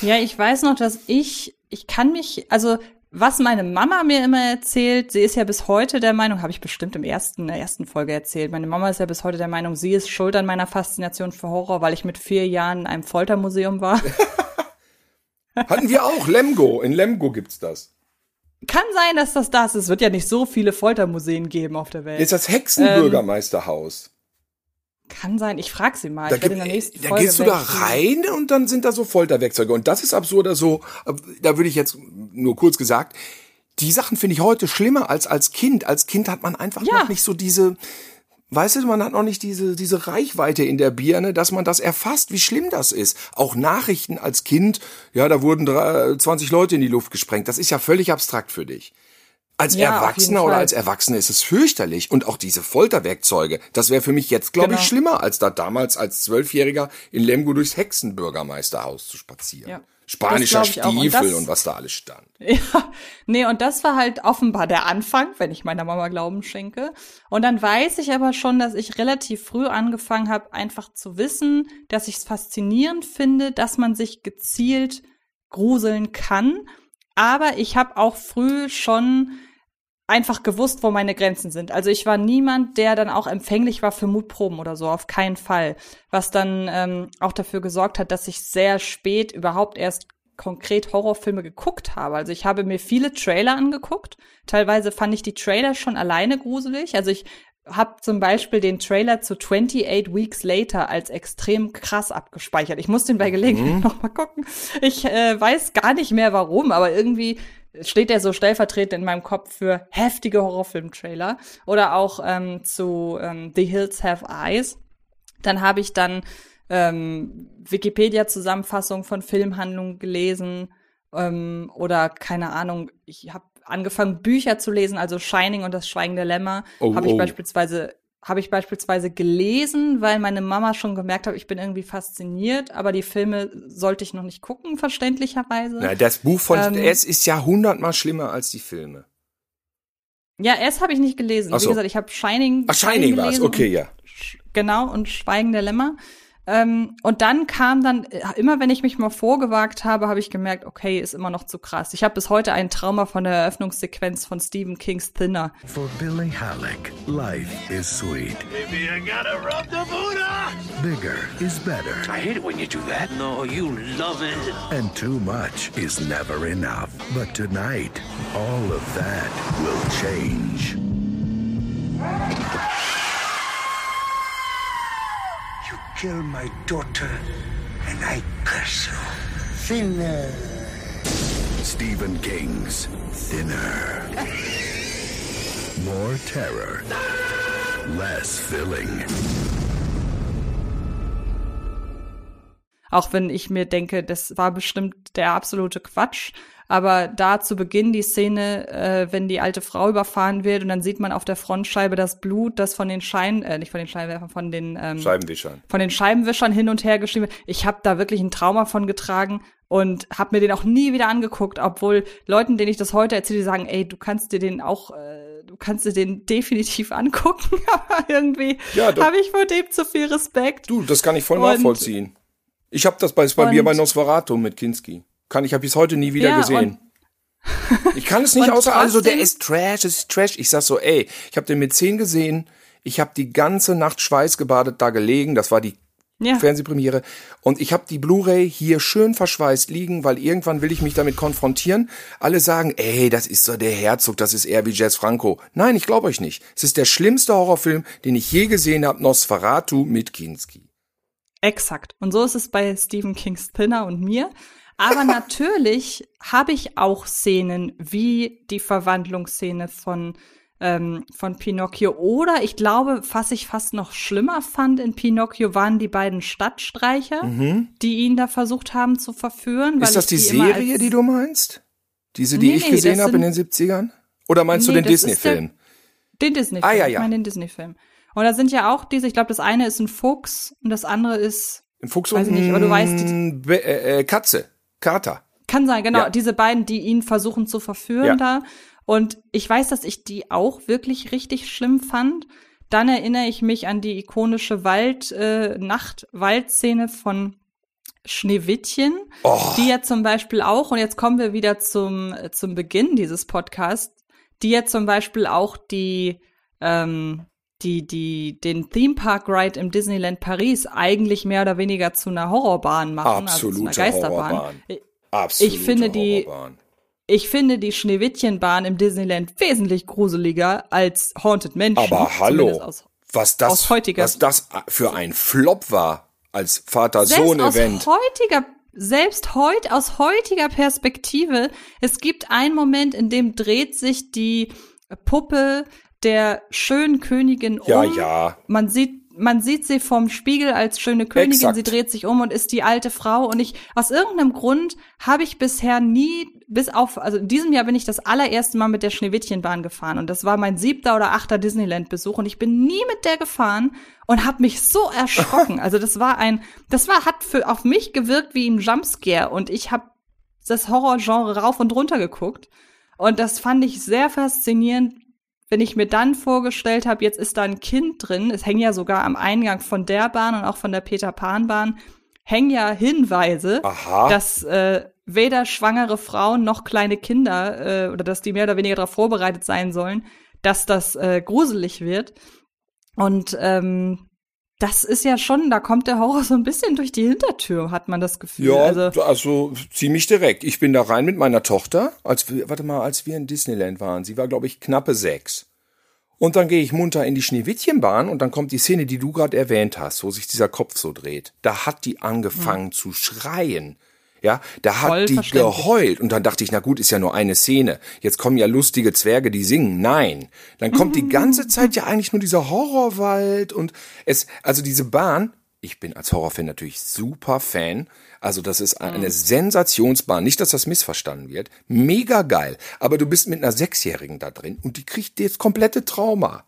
Ja ich weiß noch dass ich ich kann mich also was meine Mama mir immer erzählt, sie ist ja bis heute der Meinung, habe ich bestimmt im ersten, in der ersten Folge erzählt, meine Mama ist ja bis heute der Meinung, sie ist schuld an meiner Faszination für Horror, weil ich mit vier Jahren in einem Foltermuseum war. (laughs) (laughs) Hatten wir auch, Lemgo, in Lemgo gibt's das. Kann sein, dass das das ist. Es wird ja nicht so viele Foltermuseen geben auf der Welt. Jetzt das Hexenbürgermeisterhaus. Ähm, kann sein, ich frag sie mal. Da, gibt, da Folge gehst du da rein und dann sind da so Folterwerkzeuge. Und das ist absurd, so, da würde ich jetzt nur kurz gesagt, die Sachen finde ich heute schlimmer als als Kind. Als Kind hat man einfach ja. noch nicht so diese, weißt du, man hat noch nicht diese, diese Reichweite in der Birne, dass man das erfasst, wie schlimm das ist. Auch Nachrichten als Kind, ja, da wurden 20 Leute in die Luft gesprengt. Das ist ja völlig abstrakt für dich. Als ja, Erwachsener oder als Erwachsene ist es fürchterlich. Und auch diese Folterwerkzeuge, das wäre für mich jetzt, glaube genau. ich, schlimmer, als da damals als Zwölfjähriger in Lemgo durchs Hexenbürgermeisterhaus zu spazieren. Ja. Spanischer Stiefel und, das, und, was da alles stand. (laughs) Ja, nee, und das war halt offenbar der Anfang, wenn ich meiner Mama Glauben schenke. Und dann weiß ich aber schon, dass ich relativ früh angefangen habe, einfach zu wissen, dass ich es faszinierend finde, dass man sich gezielt gruseln kann. Aber ich habe auch früh schon einfach gewusst, wo meine Grenzen sind. Also ich war niemand, der dann auch empfänglich war für Mutproben oder so, auf keinen Fall. Was dann ähm, auch dafür gesorgt hat, dass ich sehr spät überhaupt erst konkret Horrorfilme geguckt habe. Also ich habe mir viele Trailer angeguckt. Teilweise fand ich die Trailer schon alleine gruselig. Also ich habe zum Beispiel den Trailer zu 28 Weeks Later als extrem krass abgespeichert. Ich muss den bei Gelegenheit mhm. noch mal gucken. Ich äh, weiß gar nicht mehr warum, aber irgendwie steht der so stellvertretend in meinem Kopf für heftige Horrorfilm-Trailer oder auch ähm, zu ähm, The Hills Have Eyes. Dann habe ich dann ähm, Wikipedia-Zusammenfassung von Filmhandlungen gelesen ähm, oder keine Ahnung, ich habe angefangen Bücher zu lesen, also Shining und das Schweigen der Lämmer oh, habe ich oh. beispielsweise habe ich beispielsweise gelesen, weil meine Mama schon gemerkt hat, ich bin irgendwie fasziniert, aber die Filme sollte ich noch nicht gucken, verständlicherweise. Na, das Buch von ähm, es ist ja hundertmal schlimmer als die Filme. Ja, es habe ich nicht gelesen. So. Wie gesagt, ich habe Shining. Ach, Shining war's, gelesen okay, und- ja. Genau, und Schweigen der Lämmer. Ähm, und dann kam dann, äh, immer wenn ich mich mal vorgewagt habe, habe ich gemerkt, okay, ist immer noch zu krass. Ich habe bis heute ein Trauma von der Eröffnungssequenz von Stephen Kings Thinner. For Billy Halleck, life is sweet. Maybe I gotta rub the Buddha. Bigger is better. I hate it when you do that. No, you love it. And too much is never enough. But tonight, all of that will change. Kill my daughter, and I curse you. Thinner. Stephen King's Thinner. More terror, less filling. Auch wenn ich mir denke, das war bestimmt der absolute Quatsch. Aber da zu Beginn die Szene, äh, wenn die alte Frau überfahren wird und dann sieht man auf der Frontscheibe das Blut, das von den Schein, äh, nicht von den Scheinwerfern, von den ähm, Scheibenwischern. von den Scheibenwischern hin und her geschrieben. wird. Ich habe da wirklich ein Trauma von getragen und habe mir den auch nie wieder angeguckt, obwohl Leuten, denen ich das heute erzähle, die sagen, ey, du kannst dir den auch, äh, du kannst dir den definitiv (laughs) angucken, aber irgendwie Ja, habe ich vor dem zu viel Respekt. Du, das kann ich voll Und- nachvollziehen. Ich habe das bei, bei mir bei Nosferatu mit Kinski. Kann ich habe bis heute nie wieder Ja, gesehen. Ich kann es nicht außer also der ist Trash, das ist Trash. Ich sag so, ey, ich habe den mit 10 gesehen. Ich habe die ganze Nacht schweißgebadet da gelegen. Das war die Ja. Fernsehpremiere. Und ich habe die Blu-ray hier schön verschweißt liegen, weil irgendwann will ich mich damit konfrontieren. Alle sagen, ey, das ist so der Herzog, das ist eher wie Jess Franco. Nein, ich glaube euch nicht. Es ist der schlimmste Horrorfilm, den ich je gesehen habe, Nosferatu mit Kinski. Exakt. Und so ist es bei Stephen Kings Thinner und mir. Aber (laughs) natürlich habe ich auch Szenen wie die Verwandlungsszene von ähm, von Pinocchio oder ich glaube, was ich fast noch schlimmer fand in Pinocchio waren die beiden Stadtstreicher, die ihn da versucht haben zu verführen. Mhm. Ist das ich die immer Serie, die du meinst? Diese, die Nee, ich gesehen habe in den sind- 70ern? Oder meinst Nee, du den Disney-Film? Den Disney-Film. Ah, ja, Ich ja. meine den Disney-Film. Und da sind ja auch diese, ich glaube, das eine ist ein Fuchs und das andere ist, Ein Fuchs Weiß und ich nicht, aber du weißt, die- äh, äh, Katze. Kater. kann sein, genau, Ja. diese beiden, die ihn versuchen zu verführen Ja. da. Und ich weiß, dass ich die auch wirklich richtig schlimm fand. Dann erinnere ich mich an die ikonische Wald, äh, Nacht-Waldszene von Schneewittchen, Oh. die ja zum Beispiel auch, und jetzt kommen wir wieder zum, äh, zum Beginn dieses Podcasts, die ja zum Beispiel auch die, ähm, die, die, den Theme Park Ride im Disneyland Paris eigentlich mehr oder weniger zu einer Horrorbahn machen, Absolute also zu einer Geisterbahn. Horrorbahn. Absolute Ich finde die- Horrorbahn. Ich finde die Schneewittchenbahn im Disneyland wesentlich gruseliger als Haunted Mansion. Aber hallo, Aus, was das, was das für ein Flop war als selbst Vater-Sohn-Event. aus heutiger, selbst heut, aus heutiger Perspektive, es gibt einen Moment, in dem dreht sich die Puppe der schönen Königin Ja, um. ja. Man sieht, man sieht sie vom Spiegel als schöne Königin, Exakt. sie dreht sich um und ist die alte Frau. Und ich, aus irgendeinem Grund habe ich bisher nie, bis auf, also in diesem Jahr bin ich das allererste Mal mit der Schneewittchenbahn gefahren. Und das war mein siebter oder achter Disneyland-Besuch. Und ich bin nie mit der gefahren und habe mich so erschrocken. (laughs) Also das war ein, das war, hat für, auf mich gewirkt wie ein Jumpscare. Und ich habe das Horrorgenre rauf und runter geguckt. Und das fand ich sehr faszinierend, wenn ich mir dann vorgestellt habe, jetzt ist da ein Kind drin, es hängen ja sogar am Eingang von der Bahn und auch von der Peter Pan Bahn hängen ja Hinweise, Aha. dass äh, weder schwangere Frauen noch kleine Kinder äh, oder dass die mehr oder weniger darauf vorbereitet sein sollen, dass das äh, gruselig wird. Und ähm, das ist ja schon, da kommt der Horror so ein bisschen durch die Hintertür, hat man das Gefühl. Ja, also, also, ziemlich direkt. Ich bin da rein mit meiner Tochter, als wir, warte mal, als wir in Disneyland waren. Sie war, glaube ich, knappe sechs. Und dann gehe ich munter in die Schneewittchenbahn und dann kommt die Szene, die du gerade erwähnt hast, wo sich dieser Kopf so dreht. Da hat die angefangen zu schreien. Ja, da hat die geheult und dann dachte ich, na gut, ist ja nur eine Szene. Jetzt kommen ja lustige Zwerge, die singen. Nein, dann kommt die ganze (laughs) Zeit ja eigentlich nur dieser Horrorwald und es, also diese Bahn. Ich bin als Horrorfan natürlich super Fan. Also das ist eine Sensationsbahn. Nicht, dass das missverstanden wird. Mega geil. Aber du bist mit einer Sechsjährigen da drin und die kriegt das komplette Trauma.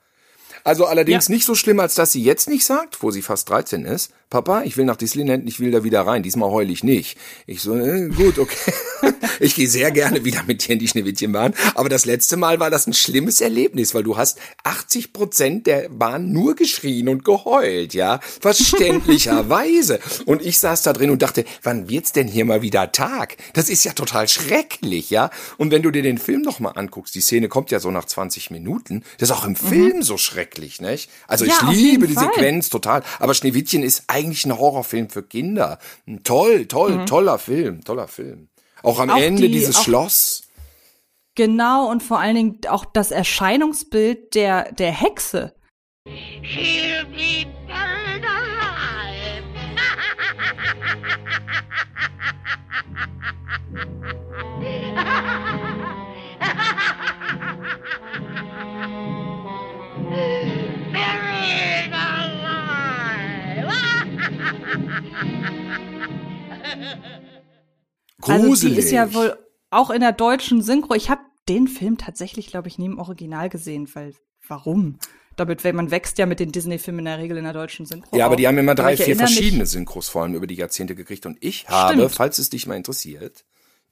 Also allerdings Ja. nicht so schlimm, als dass sie jetzt nicht sagt, wo sie fast 13 ist. Papa, ich will nach Disneyland, ich will da wieder rein. Diesmal heul ich nicht. Ich so, äh, gut, okay. (laughs) ich gehe sehr gerne wieder mit dir in die Schneewittchenbahn. Aber das letzte Mal war das ein schlimmes Erlebnis, weil du hast 80 Prozent der Bahn nur geschrien und geheult, ja. Verständlicherweise. Und ich saß da drin und dachte, wann wird's denn hier mal wieder Tag? Das ist ja total schrecklich, ja. Und wenn du dir den Film noch mal anguckst, die Szene kommt ja so nach 20 Minuten. Das ist auch im Film so schrecklich, nicht? Also Ja, ich liebe die Fall. Sequenz total. Aber Schneewittchen ist eigentlich ein Horrorfilm für Kinder. Ein toll, toll, toller Film, toller Film. Auch am Mhm. Auch Ende die- dieses Schloss. Genau, und vor allen Dingen auch das Erscheinungsbild der, der Hexe. He'll be buried alive. buried Also Gruselig. die ist ja wohl auch in der deutschen Synchro. Ich habe den Film tatsächlich, glaube ich, nie im Original gesehen, weil warum? Damit, weil man wächst ja mit den Disney-Filmen in der Regel in der deutschen Synchro. Ja, aber die haben immer drei, ich vier erinnere mich- verschiedene Synchros vor allem über die Jahrzehnte gekriegt. Und ich habe, Stimmt. falls es dich mal interessiert,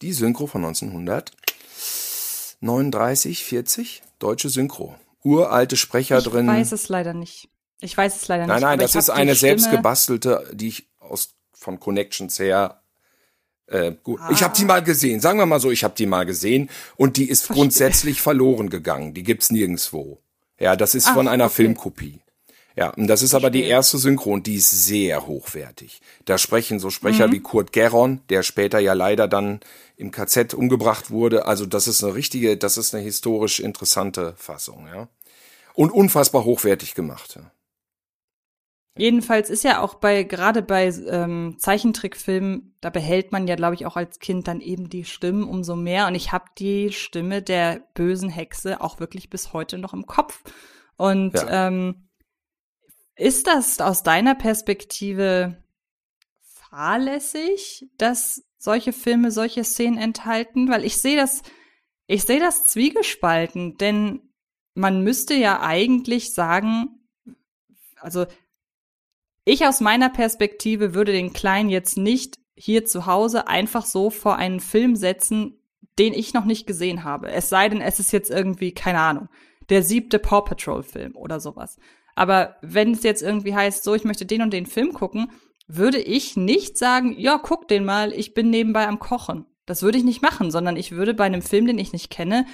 die Synchro von 1939, 40, deutsche Synchro. Uralte Sprecher Ich drin. weiß es leider nicht. Ich weiß es leider nein, nicht. nein, aber das ich ist eine Stimme- selbstgebastelte, die ich aus von Connections her äh, gut. Ich Ah. habe die mal gesehen. Sagen wir mal so, ich habe die mal gesehen und die ist grundsätzlich verloren gegangen. Die gibt's nirgendwo. Ja, das ist Ach, von einer okay. Filmkopie. Ja, und das ist aber die Verstehe. erste Synchro und die ist sehr hochwertig. Da sprechen so Mhm. Sprecher wie Kurt Geron, der später ja leider dann im KZ umgebracht wurde. Also das ist eine richtige, das ist eine historisch interessante Fassung, ja. Und unfassbar hochwertig gemacht. Ja. Jedenfalls ist ja auch bei, gerade bei ähm, Zeichentrickfilmen, da behält man ja, glaube ich, auch als Kind dann eben die Stimmen umso mehr. Und ich habe die Stimme der bösen Hexe auch wirklich bis heute noch im Kopf. Und Ja. ähm, ist das aus deiner Perspektive fahrlässig, dass solche Filme solche Szenen enthalten? Weil ich sehe das, ich sehe das zwiegespalten, denn man müsste ja eigentlich sagen, also ich aus meiner Perspektive würde den Kleinen jetzt nicht hier zu Hause einfach so vor einen Film setzen, den ich noch nicht gesehen habe. Es sei denn, es ist jetzt irgendwie, keine Ahnung, der siebte Paw Patrol Film oder sowas. Aber wenn es jetzt irgendwie heißt, so, ich möchte den und den Film gucken, würde ich nicht sagen, ja, guck den mal, ich bin nebenbei am Kochen. Das würde ich nicht machen, sondern ich würde bei einem Film, den ich nicht kenne,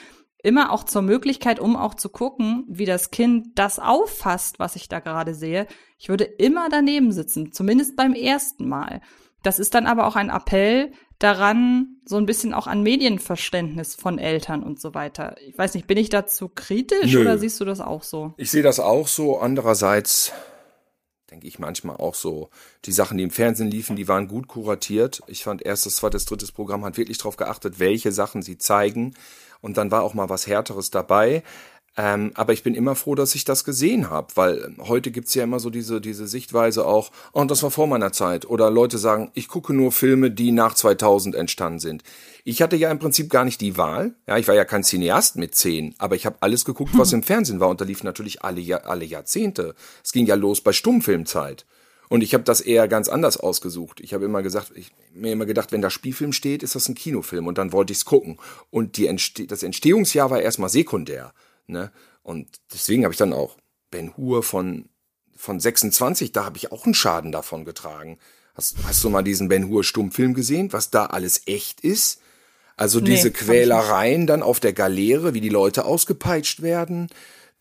immer auch zur Möglichkeit, um auch zu gucken, wie das Kind das auffasst, was ich da gerade sehe. Ich würde immer daneben sitzen, zumindest beim ersten Mal. Das ist dann aber auch ein Appell daran, so ein bisschen auch an Medienverständnis von Eltern und so weiter. Ich weiß nicht, bin ich dazu kritisch Nö. oder siehst du das auch so? Ich sehe das auch so. Andererseits denke ich manchmal auch so, die Sachen, die im Fernsehen liefen, die waren gut kuratiert. Ich fand erstes, zweites, drittes Programm hat wirklich darauf geachtet, welche Sachen sie zeigen. Und dann war auch mal was Härteres dabei. Ähm, aber ich bin immer froh, dass ich das gesehen habe, weil heute gibt's ja immer so diese, diese Sichtweise auch, oh, das war vor meiner Zeit. Oder Leute sagen, ich gucke nur Filme, die nach 2000 entstanden sind. Ich hatte ja im Prinzip gar nicht die Wahl. Ja, ich war ja kein Cineast mit zehn, aber ich habe alles geguckt, was im Fernsehen war. Und da lief natürlich alle, alle Jahrzehnte. Es ging ja los bei Stummfilmzeit. Und ich habe das eher ganz anders ausgesucht. Ich habe immer gesagt, ich mir immer gedacht, wenn da Spielfilm steht, ist das ein Kinofilm und dann wollte ich's gucken. Und die Entste das Entstehungsjahr war erstmal sekundär. Ne? Und deswegen habe ich dann auch Ben Hur von, von 26, da habe ich auch einen Schaden davon getragen. Hast, hast du mal diesen Ben Hur Stummfilm gesehen, was da alles echt ist? Also diese ich. Quälereien dann auf der Galeere, wie die Leute ausgepeitscht werden.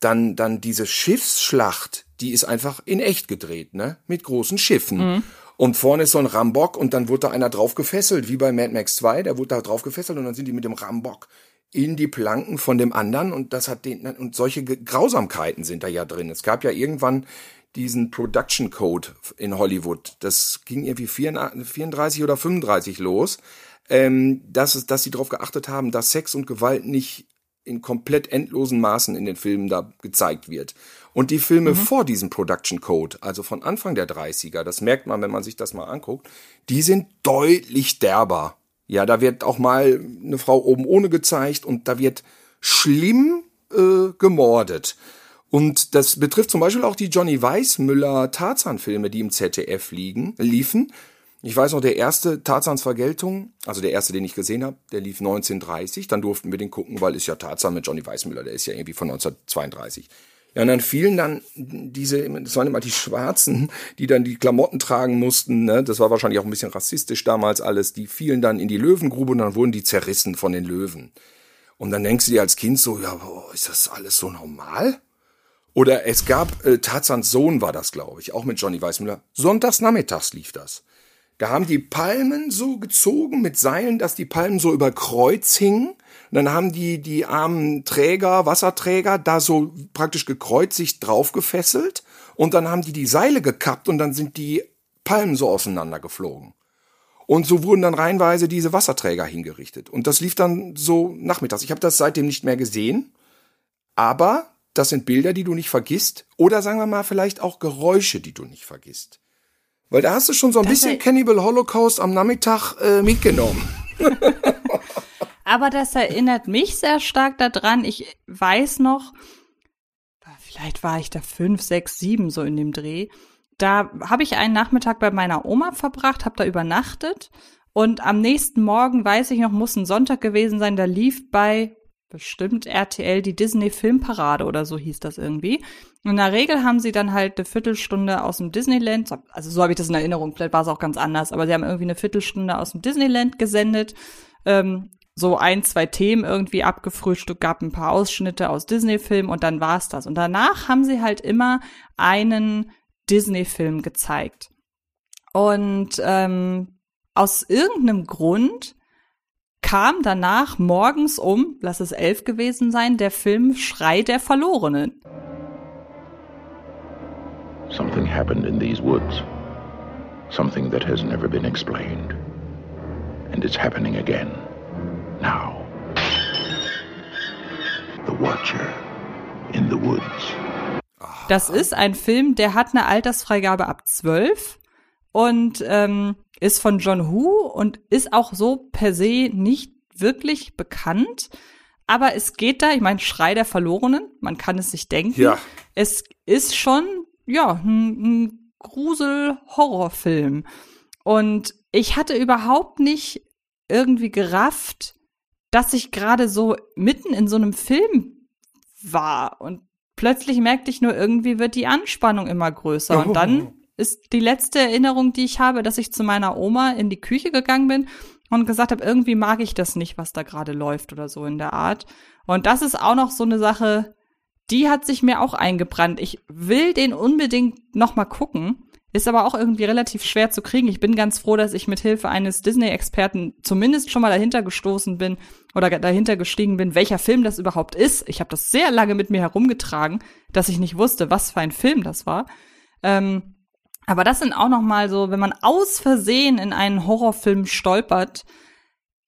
Dann, dann diese Schiffsschlacht, die ist einfach in echt gedreht, ne? Mit großen Schiffen. Mhm. Und vorne ist so ein Rambock und dann wurde da einer drauf gefesselt, wie bei Mad Max 2, der wurde da drauf gefesselt und dann sind die mit dem Rambock in die Planken von dem anderen und das hat den, und solche Grausamkeiten sind da ja drin. Es gab ja irgendwann diesen Production Code in Hollywood. Das ging irgendwie 34 oder 35 los, ähm, dass, es, dass sie darauf geachtet haben, dass Sex und Gewalt nicht in komplett endlosen Maßen in den Filmen da gezeigt wird. Und die Filme vor diesem Production Code, also von Anfang der 30er, das merkt man, wenn man sich das mal anguckt, die sind deutlich derber. Ja, da wird auch mal eine Frau oben ohne gezeigt und da wird schlimm äh, gemordet. Und das betrifft zum Beispiel auch die Johnny Weissmüller Tarzan-Filme, die im ZDF liegen, liefen. Ich weiß noch, der erste Tarzans Vergeltung, also der erste, den ich gesehen habe, der lief 1930. Dann durften wir den gucken, weil ist ja Tarzan mit Johnny Weissmüller, der ist ja irgendwie von 1932. Ja, und dann fielen dann diese, das waren immer die Schwarzen, die dann die Klamotten tragen mussten, ne? das war wahrscheinlich auch ein bisschen rassistisch damals alles, die fielen dann in die Löwengrube und dann wurden die zerrissen von den Löwen. Und dann denkst du dir als Kind so, ja, boah, ist das alles so normal? Oder es gab, äh, Tarzans Sohn war das, glaube ich, auch mit Johnny Weissmüller. Sonntags nachmittags lief das. Da haben die Palmen so gezogen mit Seilen, dass die Palmen so über Kreuz hingen. Und dann haben die die armen Träger, Wasserträger da so praktisch gekreuzigt drauf gefesselt. Und dann haben die die Seile gekappt und dann sind die Palmen so auseinander geflogen. Und so wurden dann reihenweise diese Wasserträger hingerichtet. Und das lief dann so nachmittags. Ich habe das seitdem nicht mehr gesehen. Aber das sind Bilder, die du nicht vergisst. Oder sagen wir mal vielleicht auch Geräusche, die du nicht vergisst. Weil da hast du schon so ein Das bisschen Cannibal Holocaust am Nachmittag äh, mitgenommen. (laughs) Aber das erinnert mich sehr stark daran. Ich weiß noch, vielleicht war ich da fünf, sechs, sieben so in dem Dreh. Da habe ich einen Nachmittag bei meiner Oma verbracht, habe da übernachtet und am nächsten Morgen, weiß ich noch, muss ein Sonntag gewesen sein, da lief bei bestimmt RTL die Disney Filmparade oder so hieß das irgendwie. In der Regel haben sie dann halt eine Viertelstunde aus dem Disneyland, also so habe ich das in Erinnerung, vielleicht war es auch ganz anders, aber sie haben irgendwie eine Viertelstunde aus dem Disneyland gesendet. Ähm, so ein, zwei Themen irgendwie abgefrühstückt, gab ein paar Ausschnitte aus Disney-Filmen und dann war's das. Und danach haben sie halt immer einen Disney-Film gezeigt. Und ähm, aus irgendeinem Grund kam danach morgens um, lass es elf gewesen sein, der Film Schrei der Verlorenen. Something happened in these woods. Something that has never been explained. And it's happening again. Now. The Watcher in the Woods. Das ist ein Film, der hat eine Altersfreigabe ab 12 und ähm, ist von John Woo und ist auch so per se nicht wirklich bekannt. Aber es geht da, ich meine, Schrei der Verlorenen, man kann es sich denken. Ja. Es ist schon, ja, ein, ein Grusel-Horrorfilm. Und ich hatte überhaupt nicht irgendwie gerafft, dass ich gerade so mitten in so einem Film war. Und plötzlich merkte ich nur, irgendwie wird die Anspannung immer größer. Und dann (laughs) ist die letzte Erinnerung, die ich habe, dass ich zu meiner Oma in die Küche gegangen bin und gesagt habe, irgendwie mag ich das nicht, was da gerade läuft oder so in der Art. Und das ist auch noch so eine Sache, die hat sich mir auch eingebrannt. Ich will den unbedingt noch mal gucken, ist aber auch irgendwie relativ schwer zu kriegen. Ich bin ganz froh, dass ich mit Hilfe eines Disney-Experten zumindest schon mal dahinter gestoßen bin oder dahinter gestiegen bin, welcher Film das überhaupt ist. Ich habe das sehr lange mit mir herumgetragen, dass ich nicht wusste, was für ein Film das war. Ähm, aber das sind auch noch mal so, wenn man aus Versehen in einen Horrorfilm stolpert,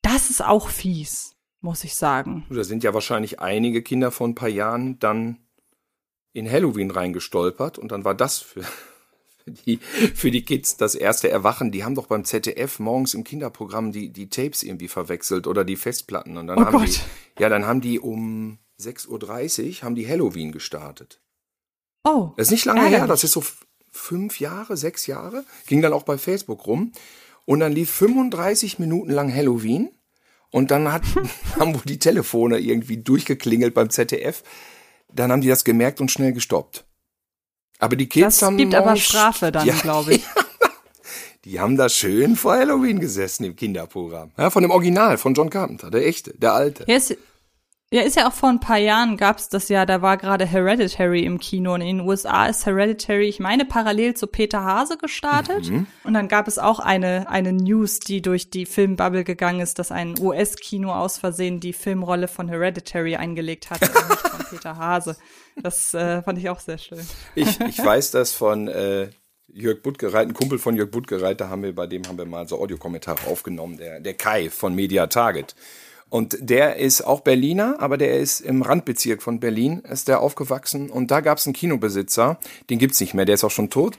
das ist auch fies, muss ich sagen. Da sind ja wahrscheinlich einige Kinder vor ein paar Jahren dann in Halloween reingestolpert und dann war das für, (laughs) für, die, für die Kids das erste Erwachen. Die haben doch beim ZDF morgens im Kinderprogramm die, die Tapes irgendwie verwechselt oder die Festplatten. Und dann Oh haben Gott. die, ja, dann haben die um 6.30 Uhr haben die Halloween gestartet. Oh, Das ist nicht lange her, ärgerlich. das ist so fünf Jahre, sechs Jahre. Ging dann auch bei Facebook rum. Und dann lief 35 Minuten lang Halloween. Und dann hat, (laughs) (laughs) haben wohl die Telefone irgendwie durchgeklingelt beim ZDF. Dann haben die das gemerkt und schnell gestoppt. Aber die Kids Das haben gibt aber Strafe dann, Ja, glaube (laughs) ich. Die haben da schön vor Halloween gesessen im Kinderprogramm. Ja, von dem Original, von John Carpenter, der echte, der alte. Ist, ja, ist ja auch vor ein paar Jahren gab's das ja, da war gerade Hereditary im Kino und in den USA ist Hereditary, ich meine, parallel zu Peter Hase gestartet. Mhm. Und dann gab es auch eine, eine News, die durch die Filmbubble gegangen ist, dass ein US-Kino aus Versehen die Filmrolle von Hereditary eingelegt hat, und nicht von Peter Hase. Das äh, fand ich auch sehr schön. Ich, ich weiß das von äh, Jörg Buttgereit, ein Kumpel von Jörg Buttgereit, da haben wir, bei dem haben wir mal so Audiokommentare aufgenommen, der, der Kai von Media Target. Und der ist auch Berliner, aber der ist im Randbezirk von Berlin, ist der aufgewachsen. Und da gab es einen Kinobesitzer, den gibt's nicht mehr, der ist auch schon tot.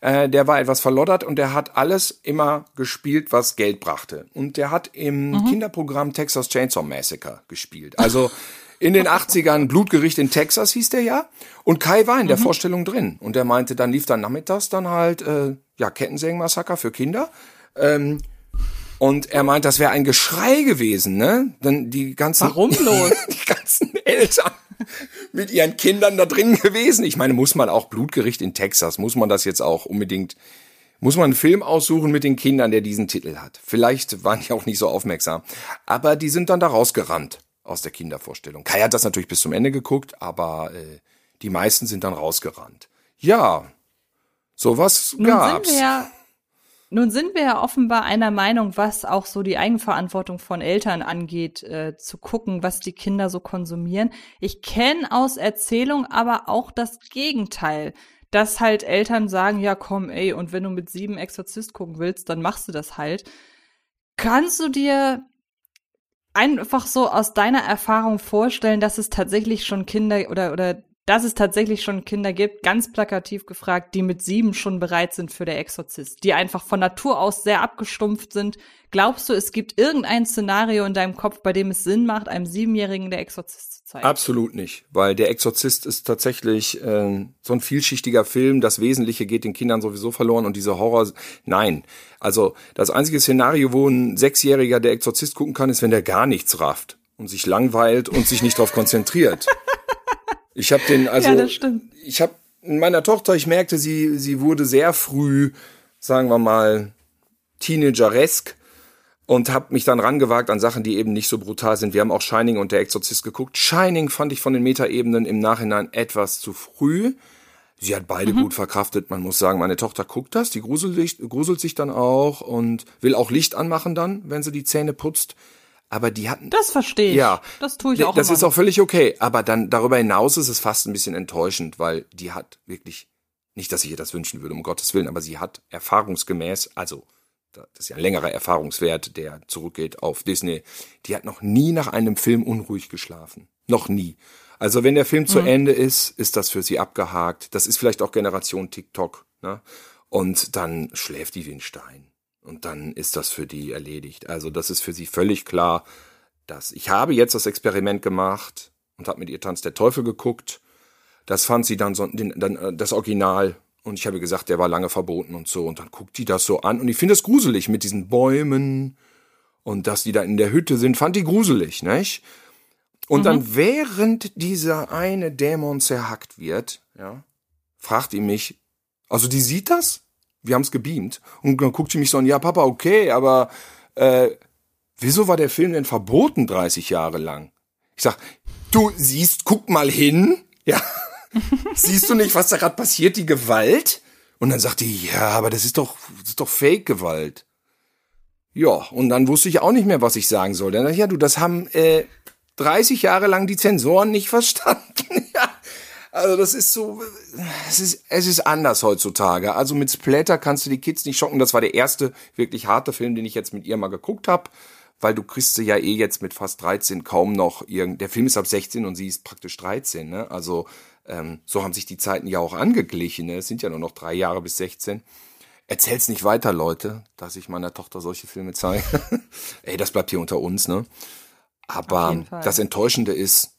Äh, der war etwas verloddert und der hat alles immer gespielt, was Geld brachte. Und der hat im Kinderprogramm Texas Chainsaw Massacre gespielt. Also in den 80ern Blutgericht in Texas hieß der ja. Und Kai war in der Vorstellung drin. Und der meinte, dann lief dann nachmittags dann halt, äh, ja, Kettensägenmassaker für Kinder. Ähm, und er meint, das wäre ein Geschrei gewesen, ne? Dann die ganzen, Warum (laughs) bloß? die ganzen Eltern mit ihren Kindern da drin gewesen. Ich meine, muss man auch Blutgericht in Texas, muss man das jetzt auch unbedingt, muss man einen Film aussuchen mit den Kindern, der diesen Titel hat. Vielleicht waren die auch nicht so aufmerksam. Aber die sind dann da rausgerannt aus der Kindervorstellung. Kai hat das natürlich bis zum Ende geguckt, aber äh, die meisten sind dann rausgerannt. Ja, sowas Nun gab's. sind wir ja, nun sind wir ja offenbar einer Meinung, was auch so die Eigenverantwortung von Eltern angeht, äh, zu gucken, was die Kinder so konsumieren. Ich kenne aus Erzählung aber auch das Gegenteil, dass halt Eltern sagen, ja komm, ey, und wenn du mit sieben Exorzist gucken willst, dann machst du das halt. Kannst du dir einfach so aus deiner Erfahrung vorstellen, dass es tatsächlich schon Kinder oder, oder dass es tatsächlich schon Kinder gibt, ganz plakativ gefragt, die mit sieben schon bereit sind für der Exorzist, die einfach von Natur aus sehr abgestumpft sind. Glaubst du, es gibt irgendein Szenario in deinem Kopf, bei dem es Sinn macht, einem Siebenjährigen der Exorzist zu zeigen? Absolut nicht, weil der Exorzist ist tatsächlich äh, so ein vielschichtiger Film. Das Wesentliche geht den Kindern sowieso verloren und diese Horror. Nein, also das einzige Szenario, wo ein Sechsjähriger der Exorzist gucken kann, ist, wenn der gar nichts rafft und sich langweilt und sich nicht darauf konzentriert. (laughs) Ich habe den also Ja, ich habe meiner Tochter, ich merkte, sie sie wurde sehr früh, sagen wir mal, teenageresk und habe mich dann rangewagt an Sachen, die eben nicht so brutal sind. Wir haben auch Shining und der Exorzist geguckt. Shining fand ich von den Metaebenen im Nachhinein etwas zu früh. Sie hat beide gut verkraftet. Man muss sagen, meine Tochter guckt das, die gruselt, gruselt sich dann auch und will auch Licht anmachen dann, wenn sie die Zähne putzt. Aber die hatten Das verstehe ich. ja, Das tue ich auch Das immer ist auch völlig okay. Aber dann darüber hinaus ist es fast ein bisschen enttäuschend, weil die hat wirklich, nicht, dass ich ihr das wünschen würde, um Gottes Willen, aber sie hat erfahrungsgemäß, also das ist ja ein längerer Erfahrungswert, der zurückgeht auf Disney, die hat noch nie nach einem Film unruhig geschlafen. Noch nie. Also wenn der Film zu Ende ist, ist das für sie abgehakt. Das ist vielleicht auch Generation TikTok. Ne? Und dann schläft die wie ein Stein. Und dann ist das für die erledigt. Also das ist für sie völlig klar, dass ich habe jetzt das Experiment gemacht und habe mit ihr Tanz der Teufel geguckt. Das fand sie dann so den, dann äh, das Original und ich habe gesagt, der war lange verboten und so und dann guckt die das so an und ich finde es gruselig mit diesen Bäumen und dass die da in der Hütte sind, fand die gruselig, nicht? Und dann während dieser eine Dämon zerhackt wird, ja, fragt die mich, also die sieht das? Wir haben es gebeamt und dann guckt sie mich so an, ja Papa, okay, aber äh, wieso war der Film denn verboten 30 Jahre lang? Ich sag, du siehst, guck mal hin, ja. (laughs) Siehst du nicht, was da gerade passiert, die Gewalt? Und dann sagt die, ja, aber das ist doch, das ist doch Fake-Gewalt. Ja, und dann wusste ich auch nicht mehr, was ich sagen soll. Dann dachte ich, ja, du, das haben äh, 30 Jahre lang die Zensoren nicht (laughs) verstanden. Also das ist so, es ist, es ist anders heutzutage. Also mit Splatter kannst du die Kids nicht schocken. Das war der erste wirklich harte Film, den ich jetzt mit ihr mal geguckt habe, weil du kriegst sie ja eh jetzt mit fast 13 kaum noch irgend. Der Film ist ab 16 und sie ist praktisch 13. Ne? Also ähm, so haben sich die Zeiten ja auch angeglichen. Ne? Es sind ja nur noch drei Jahre bis 16. Erzähl's nicht weiter, Leute, dass ich meiner Tochter solche Filme zeige. (laughs) Ey, das bleibt hier unter uns, ne? Aber das Enttäuschende ist,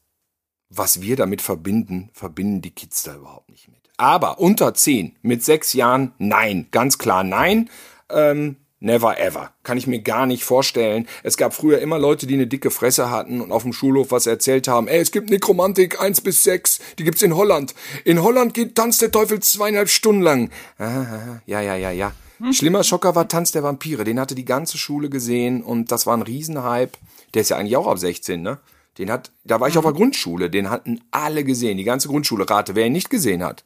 was wir damit verbinden, verbinden die Kids da überhaupt nicht mit. Aber unter 10, mit sechs Jahren, nein, ganz klar nein. Ähm, never ever. Kann ich mir gar nicht vorstellen. Es gab früher immer Leute, die eine dicke Fresse hatten und auf dem Schulhof was erzählt haben. Ey, es gibt Nekromantik 1 bis 6, die gibt's in Holland. In Holland geht Tanz der Teufel zweieinhalb Stunden lang. Ah, ja, ja, ja, ja. Schlimmer Schocker war Tanz der Vampire. Den hatte die ganze Schule gesehen und das war ein Riesenhype. Der ist ja eigentlich auch ab 16, ne? Den hat, da war ich auf der Grundschule. Den hatten alle gesehen. Die ganze Grundschule. Rate, wer ihn nicht gesehen hat.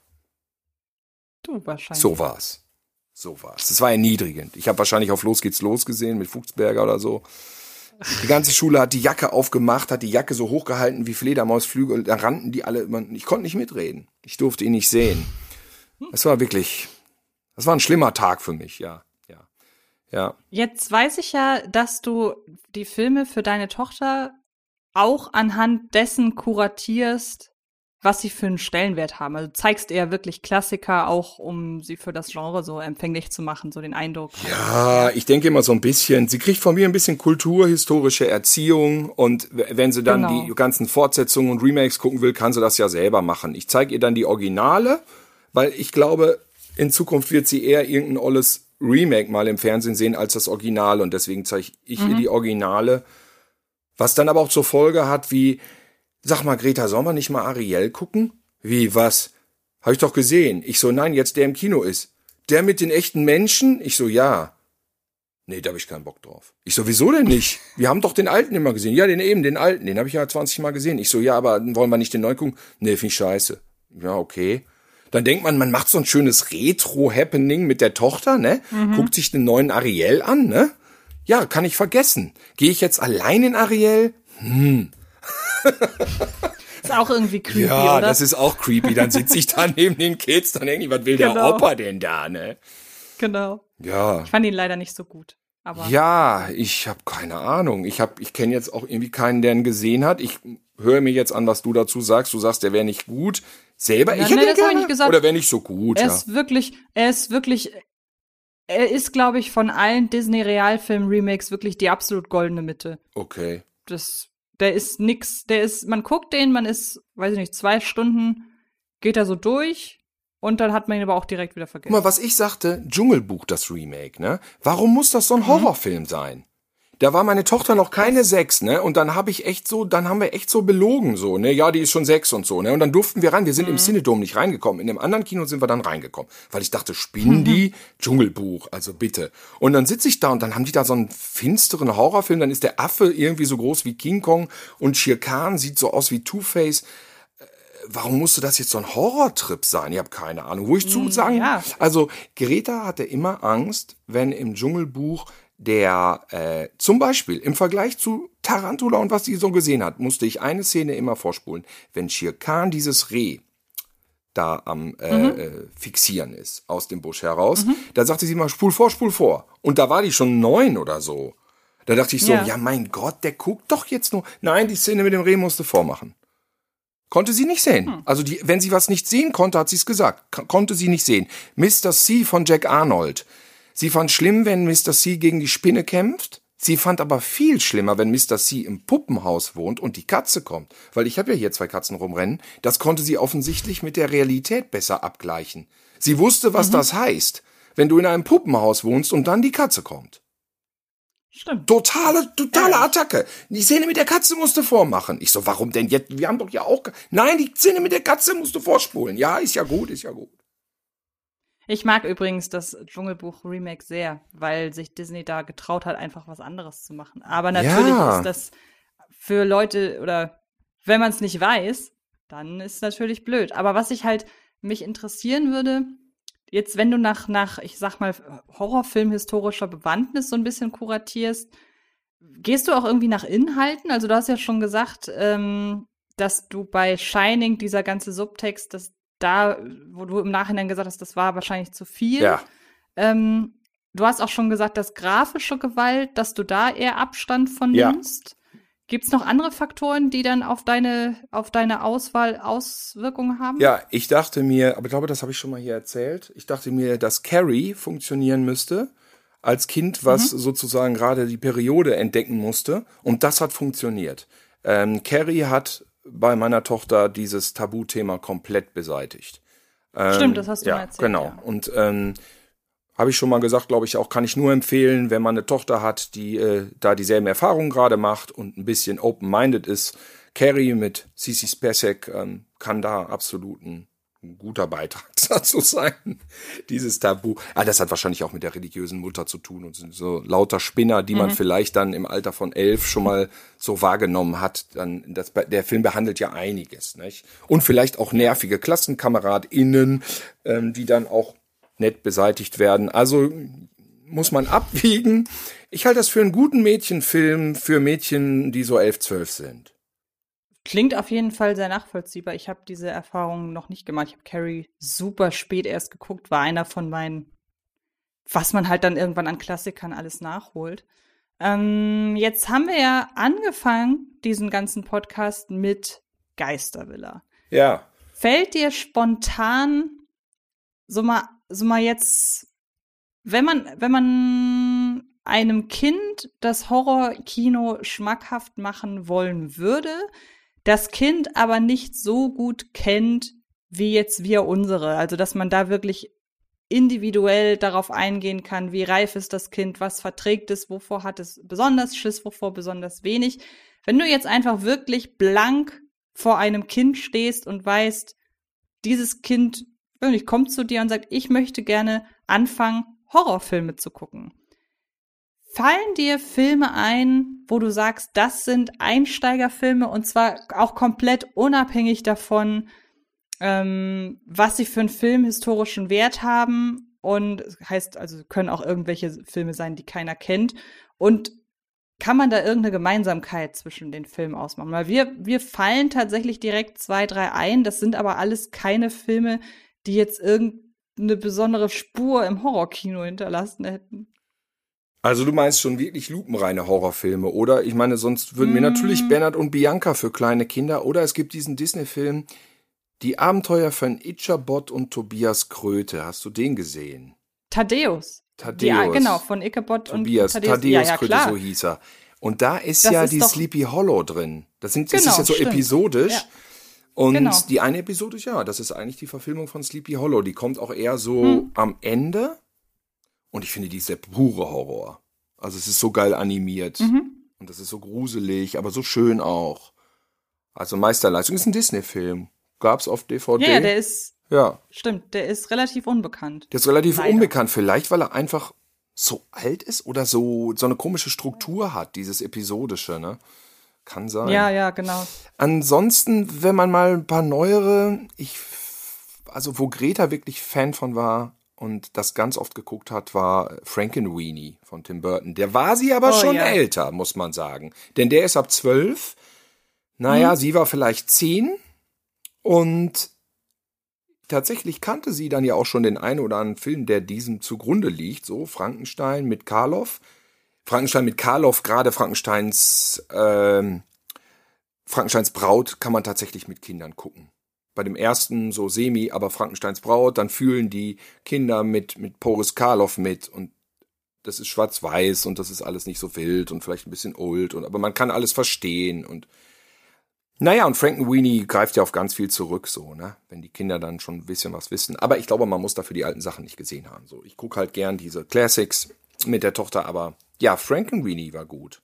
Du wahrscheinlich. So war's. So war's. Das war erniedrigend. Ich habe wahrscheinlich auf Los geht's los gesehen mit Fuchsberger oder so. Die ganze Schule hat die Jacke aufgemacht, hat die Jacke so hochgehalten wie Fledermausflügel. Da rannten die alle. immer- Ich konnte nicht mitreden. Ich durfte ihn nicht sehen. Es war wirklich. Das war ein schlimmer Tag für mich. Ja, ja, ja. Jetzt weiß ich ja, dass du die Filme für deine Tochter auch anhand dessen kuratierst, was sie für einen Stellenwert haben. Also zeigst eher wirklich Klassiker, auch um sie für das Genre so empfänglich zu machen, so den Eindruck. Ja, ich denke immer so ein bisschen, sie kriegt von mir ein bisschen kulturhistorische Erziehung und wenn sie dann Genau. die ganzen Fortsetzungen und Remakes gucken will, kann sie das ja selber machen. Ich zeige ihr dann die Originale, weil ich glaube, in Zukunft wird sie eher irgendein olles Remake mal im Fernsehen sehen als das Original und deswegen zeige ich ihr die Originale, was dann aber auch zur Folge hat, wie, sag mal, Greta, sollen wir nicht mal Ariel gucken? Wie, was? Hab ich doch gesehen. Ich so, nein, jetzt der im Kino ist. Der mit den echten Menschen? Ich so, ja. Nee, da hab ich keinen Bock drauf. Ich so, wieso denn nicht? Wir haben doch den alten immer gesehen. Ja, den eben, den alten, den habe ich ja 20 Mal gesehen. Ich so, ja, aber wollen wir nicht den neuen gucken? Nee, find ich scheiße. Ja, okay. Dann denkt man, man macht so ein schönes Retro-Happening mit der Tochter, ne? Guckt sich den neuen Ariel an, ne? Ja, kann ich vergessen. Gehe ich jetzt allein in Ariel? Ist auch irgendwie creepy, Ja, oder? das ist auch creepy. Dann sitze ich da (laughs) neben den Kids, dann denke ich, was will der Genau. Opa denn da, ne? genau. Ja. Ich fand ihn leider nicht so gut. Aber Ja, ich habe keine Ahnung. Ich hab, ich kenne jetzt auch irgendwie keinen, der ihn gesehen hat. Ich höre mir jetzt an, was du dazu sagst. Du sagst, der wäre nicht gut. Selber, Ja, ich nee, hätte ich gerne. nicht gesagt. Oder wäre nicht so gut, er ja. ist wirklich, er ist wirklich, er ist, glaube ich, von allen Disney-Realfilm-Remakes wirklich die absolut goldene Mitte. Okay. Das, der ist nix, der ist, man guckt den, man ist, weiß ich nicht, zwei Stunden, geht er so durch und dann hat man ihn aber auch direkt wieder Guck vergessen. mal, was ich sagte, Dschungelbuch, das Remake, ne? Warum muss das so ein Horrorfilm sein? Da war meine Tochter noch keine sechs, ne? Und dann habe ich echt so, dann haben wir echt so belogen, so, ne? Ja, die ist schon sechs und so, ne? Und dann durften wir rein. Wir sind im Cinedom nicht reingekommen. In dem anderen Kino sind wir dann reingekommen. Weil ich dachte, spinnen die? Dschungelbuch, also bitte. Und dann sitze ich da und dann haben die da so einen finsteren Horrorfilm. Dann ist der Affe irgendwie so groß wie King Kong und Shere Khan sieht so aus wie Two-Face warum musste das jetzt so ein Horrortrip sein? Ich habe keine Ahnung. Wo ich zu sagen, ja. also Greta hatte immer Angst, wenn im Dschungelbuch der äh, zum Beispiel im Vergleich zu Tarantula und was sie so gesehen hat, musste ich eine Szene immer vorspulen. Wenn Shere Khan dieses Reh da am äh, äh, fixieren ist aus dem Busch heraus, da sagte sie mal spul vor, spul vor. Und da war die schon neun oder so. Da dachte ich so, Ja. ja mein Gott, der guckt doch jetzt nur. Nein, die Szene mit dem Reh musste vormachen. Konnte sie nicht sehen. Also die, wenn sie was nicht sehen konnte, hat sie es gesagt. K konnte sie nicht sehen. Mr. C von Jack Arnold. Sie fand schlimm, wenn Mr. C gegen die Spinne kämpft. Sie fand aber viel schlimmer, wenn Mr. C im Puppenhaus wohnt und die Katze kommt. Weil ich habe ja hier zwei Katzen rumrennen. Das konnte sie offensichtlich mit der Realität besser abgleichen. Sie wusste, was das heißt, wenn du in einem Puppenhaus wohnst und dann die Katze kommt. Stimmt. Totale, totale Attacke. Die Szene mit der Katze musste vormachen. Ich so, warum denn jetzt? Wir haben doch ja auch. Nein, die Szene mit der Katze musste vorspulen. Ja, ist ja gut, ist ja gut. Ich mag übrigens das Dschungelbuch Remake sehr, weil sich Disney da getraut hat, einfach was anderes zu machen. Aber natürlich Ja. ist das für Leute oder wenn man es nicht weiß, dann ist natürlich blöd. Aber was ich halt mich interessieren würde, jetzt wenn du nach, nach, ich sag mal, Horrorfilm historischer Bewandtnis so ein bisschen kuratierst, gehst du auch irgendwie nach Inhalten? Also du hast ja schon gesagt, ähm, dass du bei Shining dieser ganze Subtext, dass da, wo du im Nachhinein gesagt hast, das war wahrscheinlich zu viel. Ja. Ähm, du hast auch schon gesagt, dass grafische Gewalt, dass du da eher Abstand von Ja. nimmst. Gibt es noch andere Faktoren, die dann auf deine, auf deine Auswahl Auswirkungen haben? Ja, ich dachte mir, aber ich glaube, das habe ich schon mal hier erzählt. Ich dachte mir, dass Carrie funktionieren müsste. Als Kind, was sozusagen gerade die Periode entdecken musste. Und das hat funktioniert. Ähm, Carrie hat bei meiner Tochter dieses Tabuthema komplett beseitigt. Ähm, Stimmt, das hast du ja, mal erzählt, Genau. ja. Und ähm, habe ich schon mal gesagt, glaube ich auch, kann ich nur empfehlen, wenn man eine Tochter hat, die äh, da dieselben Erfahrungen gerade macht und ein bisschen open-minded ist. Carrie mit Cici Spacek ähm, kann da absolut ein guter Beitrag dazu sein. Dieses Tabu. Ah, das hat wahrscheinlich auch mit der religiösen Mutter zu tun und sind so lauter Spinner, die man vielleicht dann im Alter von elf schon mal so wahrgenommen hat. Dann, das, der Film behandelt ja einiges, nicht? Und vielleicht auch nervige KlassenkameradInnen, ähm, die dann auch nett beseitigt werden. Also muss man abwiegen. Ich halte das für einen guten Mädchenfilm für Mädchen, die so elf, zwölf sind. Klingt auf jeden Fall sehr nachvollziehbar. Ich habe diese Erfahrung noch nicht gemacht. Ich habe Carrie super spät erst geguckt, war einer von meinen, was man halt dann irgendwann an Klassikern alles nachholt. Ähm, jetzt haben wir ja angefangen, diesen ganzen Podcast mit Geistervilla. Ja. Fällt dir spontan so mal, so mal jetzt, wenn man, wenn man einem Kind das Horrorkino schmackhaft machen wollen würde, das Kind aber nicht so gut kennt, wie jetzt wir unsere. Also, dass man da wirklich individuell darauf eingehen kann, wie reif ist das Kind, was verträgt es, wovor hat es besonders Schiss, wovor besonders wenig. Wenn du jetzt einfach wirklich blank vor einem Kind stehst und weißt, dieses Kind wirklich kommt zu dir und sagt, ich möchte gerne anfangen, Horrorfilme zu gucken. Fallen dir Filme ein, wo du sagst, das sind Einsteigerfilme und zwar auch komplett unabhängig davon, ähm, was sie für einen filmhistorischen Wert haben und heißt also können auch irgendwelche Filme sein, die keiner kennt und kann man da irgendeine Gemeinsamkeit zwischen den Filmen ausmachen? Weil wir, wir fallen tatsächlich direkt zwei, drei ein. Das sind aber alles keine Filme, die jetzt irgendeine besondere Spur im Horrorkino hinterlassen hätten. Also du meinst schon wirklich lupenreine Horrorfilme, oder? Ich meine, sonst würden mir Mm. natürlich Bernhard und Bianca für kleine Kinder, oder es gibt diesen Disney-Film Die Abenteuer von Ichabod und Tobias Kröte. Hast du den gesehen? Thaddeus. Thaddeus. Ja, genau, von Ichabod Tobias, und Thaddeus, Thaddeus. ja, ja, Kröte, klar. so hieß er. Und da ist Das ja ist die Sleepy Hollow drin. Das, sind, das Genau, ist jetzt so stimmt. episodisch. Ja. Und Genau. die eine Episode, ja, das ist eigentlich die Verfilmung von Sleepy Hollow. Die kommt auch eher so Hm. am Ende. Und ich finde, die ist der pure Horror. Also es ist so geil animiert. Mhm. Und das ist so gruselig, aber so schön auch. Also Meisterleistung. Ist ein Disney-Film. Gab's auf DVD. Ja, der ist, ja. stimmt, der ist relativ unbekannt. Der ist relativ Leider. unbekannt. Vielleicht, weil er einfach so alt ist oder so, so eine komische Struktur hat, dieses Episodische, ne? Kann sein. Ja, ja, genau. Ansonsten, wenn man mal ein paar neuere, ich, also wo Greta wirklich Fan von war und das ganz oft geguckt hat, war Frankenweenie von Tim Burton. Der war sie aber Oh, schon ja. älter, muss man sagen. Denn der ist ab zwölf. Naja, Mhm. sie war vielleicht zehn und tatsächlich kannte sie dann ja auch schon den einen oder anderen Film, der diesem zugrunde liegt, so Frankenstein mit Karloff. Frankenstein mit Karloff, gerade Frankensteins, ähm, Frankensteins Braut kann man tatsächlich mit Kindern gucken. Bei dem ersten so semi, aber Frankensteins Braut, dann fühlen die Kinder mit, mit Boris Karloff mit und das ist schwarz-weiß und das ist alles nicht so wild und vielleicht ein bisschen old und, aber man kann alles verstehen und naja, und Frankenweenie greift ja auf ganz viel zurück, so, ne? Wenn die Kinder dann schon ein bisschen was wissen. Aber ich glaube, man muss dafür die alten Sachen nicht gesehen haben. So, ich gucke halt gern diese Classics mit der Tochter, aber ja, Frankenweenie war gut.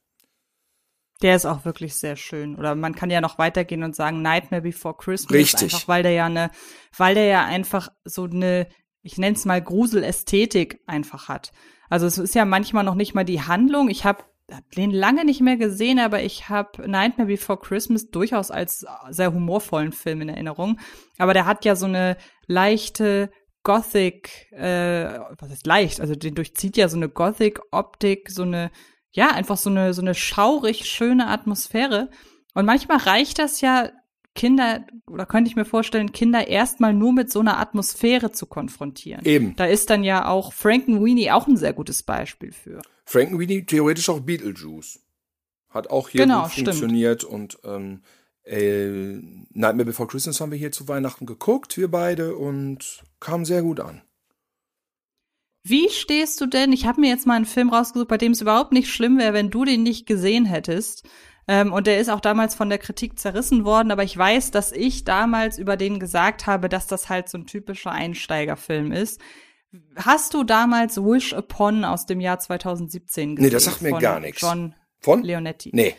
Der ist auch wirklich sehr schön. Oder man kann ja noch weitergehen und sagen Nightmare Before Christmas. Richtig. Einfach weil der ja eine, weil der ja einfach so eine, ich nenne es mal Gruselästhetik einfach hat. Also es ist ja manchmal noch nicht mal die Handlung. Ich habe hab den lange nicht mehr gesehen, aber ich habe Nightmare Before Christmas durchaus als sehr humorvollen Film in Erinnerung. Aber der hat ja so eine leichte Gothic, äh, was ist leicht? Also den durchzieht ja so eine Gothic-Optik, so eine ja, einfach so eine, so eine schaurig schöne Atmosphäre. Und manchmal reicht das ja, Kinder, oder könnte ich mir vorstellen, Kinder erstmal nur mit so einer Atmosphäre zu konfrontieren. Eben. Da ist dann ja auch Frankenweenie auch ein sehr gutes Beispiel für. Frankenweenie theoretisch auch Beetlejuice. Hat auch hier Genau, gut stimmt. funktioniert und ähm, äh, Nightmare Before Christmas haben wir hier zu Weihnachten geguckt, wir beide, und kam sehr gut an. Wie stehst du denn? Ich habe mir jetzt mal einen Film rausgesucht, bei dem es überhaupt nicht schlimm wäre, wenn du den nicht gesehen hättest. Ähm, und der ist auch damals von der Kritik zerrissen worden, aber ich weiß, dass ich damals über den gesagt habe, dass das halt so ein typischer Einsteigerfilm ist. Hast du damals Wish Upon aus dem Jahr 2017 gesehen? Nee, das sagt mir von gar nichts. John Von? Leonetti. Nee.